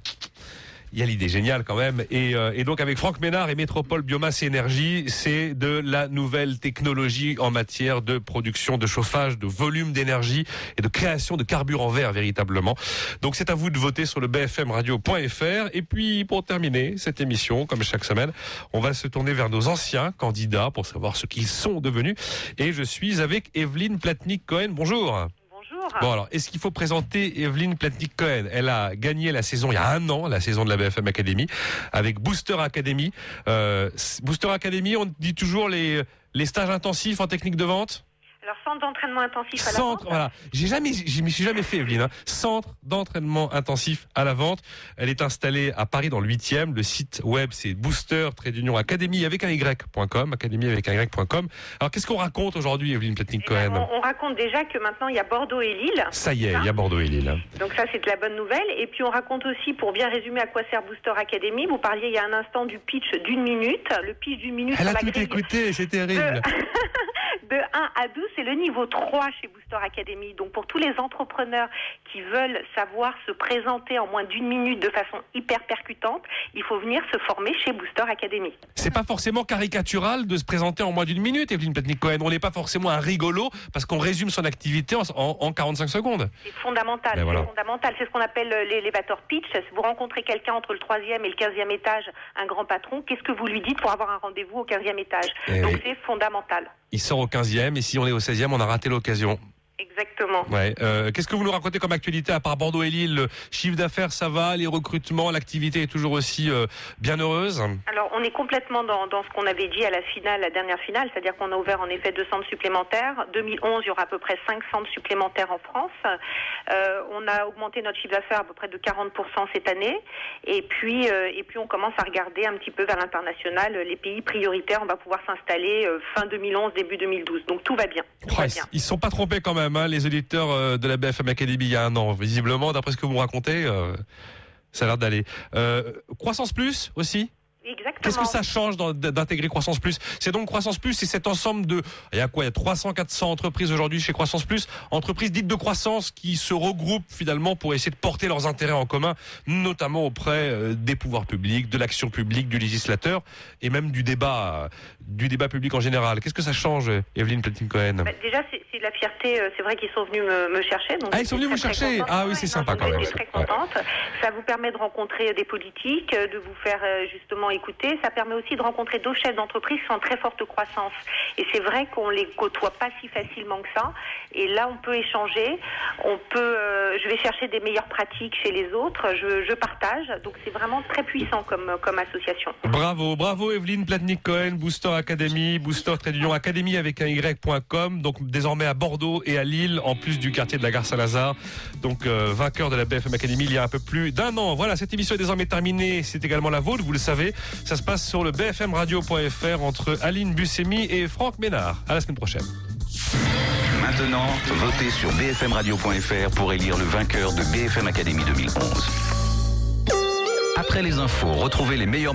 il y a l'idée géniale quand même. Et, euh, et donc avec Franck Ménard et Métropole Biomasse Énergie, c'est de la nouvelle technologie en matière de production de chauffage, de volume d'énergie et de création de carburant vert véritablement. Donc c'est à vous de voter sur le bfmradio.fr. Et puis pour terminer cette émission, comme chaque semaine, on va se tourner vers nos anciens candidats pour savoir ce qu'ils sont devenus. Et je suis avec Evelyne Platnik-Cohen. Bonjour. Bon alors, est-ce qu'il faut présenter Evelyne Platnik-Cohen? Elle a gagné la saison il y a un an, la saison de la BFM Academy, avec Booster Academy. Euh, Booster Academy, on dit toujours les stages intensifs en technique de vente? Alors, centre d'entraînement intensif à la Centre, vente. voilà. J'ai jamais, je m'y suis jamais fait, Evelyne. hein. Centre d'entraînement intensif à la vente. Elle est installée à Paris dans le 8e. Le site web, c'est booster d'union académie avec un y.com, académie avec un y.com. Alors, qu'est-ce qu'on raconte aujourd'hui, Evelyne Platnik-Cohen On, on raconte déjà que maintenant il y a Bordeaux et Lille. Ça y est, il y a Bordeaux et Lille. Donc ça c'est de la bonne nouvelle. Et puis on raconte aussi, pour bien résumer à quoi sert Booster Academy, vous parliez il y a un instant du pitch d'une minute. Le pitch d'une minute Elle a tout écouté, c'est terrible. de [LAUGHS] 1 à 12, c'est le niveau 3 chez Booster Academy. Donc pour tous les entrepreneurs qui veulent savoir se présenter en moins d'une minute de façon hyper percutante, il faut venir se former chez Booster Academy. C'est pas forcément caricatural de se présenter en moins d'une minute, Evelyne Platnik-Cohen. On n'est pas forcément un rigolo parce qu'on résume son activité en, en- en 45 secondes. C'est fondamental. Ben voilà. C'est fondamental. C'est ce qu'on appelle euh, l'élévateur pitch. Si vous rencontrez quelqu'un entre le troisième et le quinzième étage, un grand patron, qu'est-ce que vous lui dites pour avoir un rendez-vous au quinzième étage? Eh Donc oui. c'est fondamental. Il sort au 15e et si on est au 16e, on a raté l'occasion. Exactement. Ouais. Euh, Qu'est-ce que vous nous racontez comme actualité à part Bordeaux et Lille? Le chiffre d'affaires, ça va Les recrutements, l'activité est toujours aussi euh, bien heureuse? Alors, on est complètement dans, dans ce qu'on avait dit à la finale, la dernière finale, c'est-à-dire qu'on a ouvert en effet deux centres supplémentaires. 2011, il y aura à peu près cinq centres supplémentaires en France. Euh, on a augmenté notre chiffre d'affaires à peu près de 40% cette année. Et puis, euh, et puis, on commence à regarder un petit peu vers l'international. Les pays prioritaires, on va pouvoir s'installer fin 2011, début 2012. Donc, tout va bien. Tout Ouais, va bien. Ils se sont pas trompés quand même, les auditeurs euh, de la BFM Academy il y a un an. Visiblement, d'après ce que vous me racontez, euh, ça a l'air d'aller. Euh, croissance plus aussi? Exactement. Qu'est-ce que ça change d'intégrer Croissance Plus? C'est donc Croissance Plus, c'est cet ensemble de, il y a quoi Il y a 300, 400 entreprises aujourd'hui chez Croissance Plus, entreprises dites de croissance qui se regroupent finalement pour essayer de porter leurs intérêts en commun, notamment auprès des pouvoirs publics, de l'action publique, du législateur et même du débat, du débat public en général. Qu'est-ce que ça change, Evelyne Platine-Cohen Bah, déjà, de la fierté. euh, C'est vrai qu'ils sont venus me, me chercher. Donc Ah, ils sont venus vous chercher contente. Ah oui, c'est sympa quand même. J'étais très contente. Ça vous permet de rencontrer des politiques, euh, de vous faire euh, justement écouter. Ça permet aussi de rencontrer d'autres chefs d'entreprise qui sont en très forte croissance. Et c'est vrai qu'on les côtoie pas si facilement que ça. Et là, on peut échanger. On peut. euh, je vais chercher des meilleures pratiques chez les autres. Je, partage. Donc c'est vraiment très puissant comme association. Bravo, bravo Evelyne Platnik-Cohen, Booster Academy, Booster Academy avec un y.com, donc désormais à Bordeaux et à Lille, en plus du quartier de la gare Saint-Lazare. Donc euh, vainqueur de la BFM Academy il y a un peu plus d'un an. Voilà, cette émission est désormais terminée. C'est également la vôtre, vous le savez. Ça se passe sur le bfmradio.fr entre Aline Buscemi et Franck Ménard. À la semaine prochaine. Maintenant, votez sur bfmradio.fr pour élire le vainqueur de BFM Academy 2011. Après les infos, retrouvez les meilleurs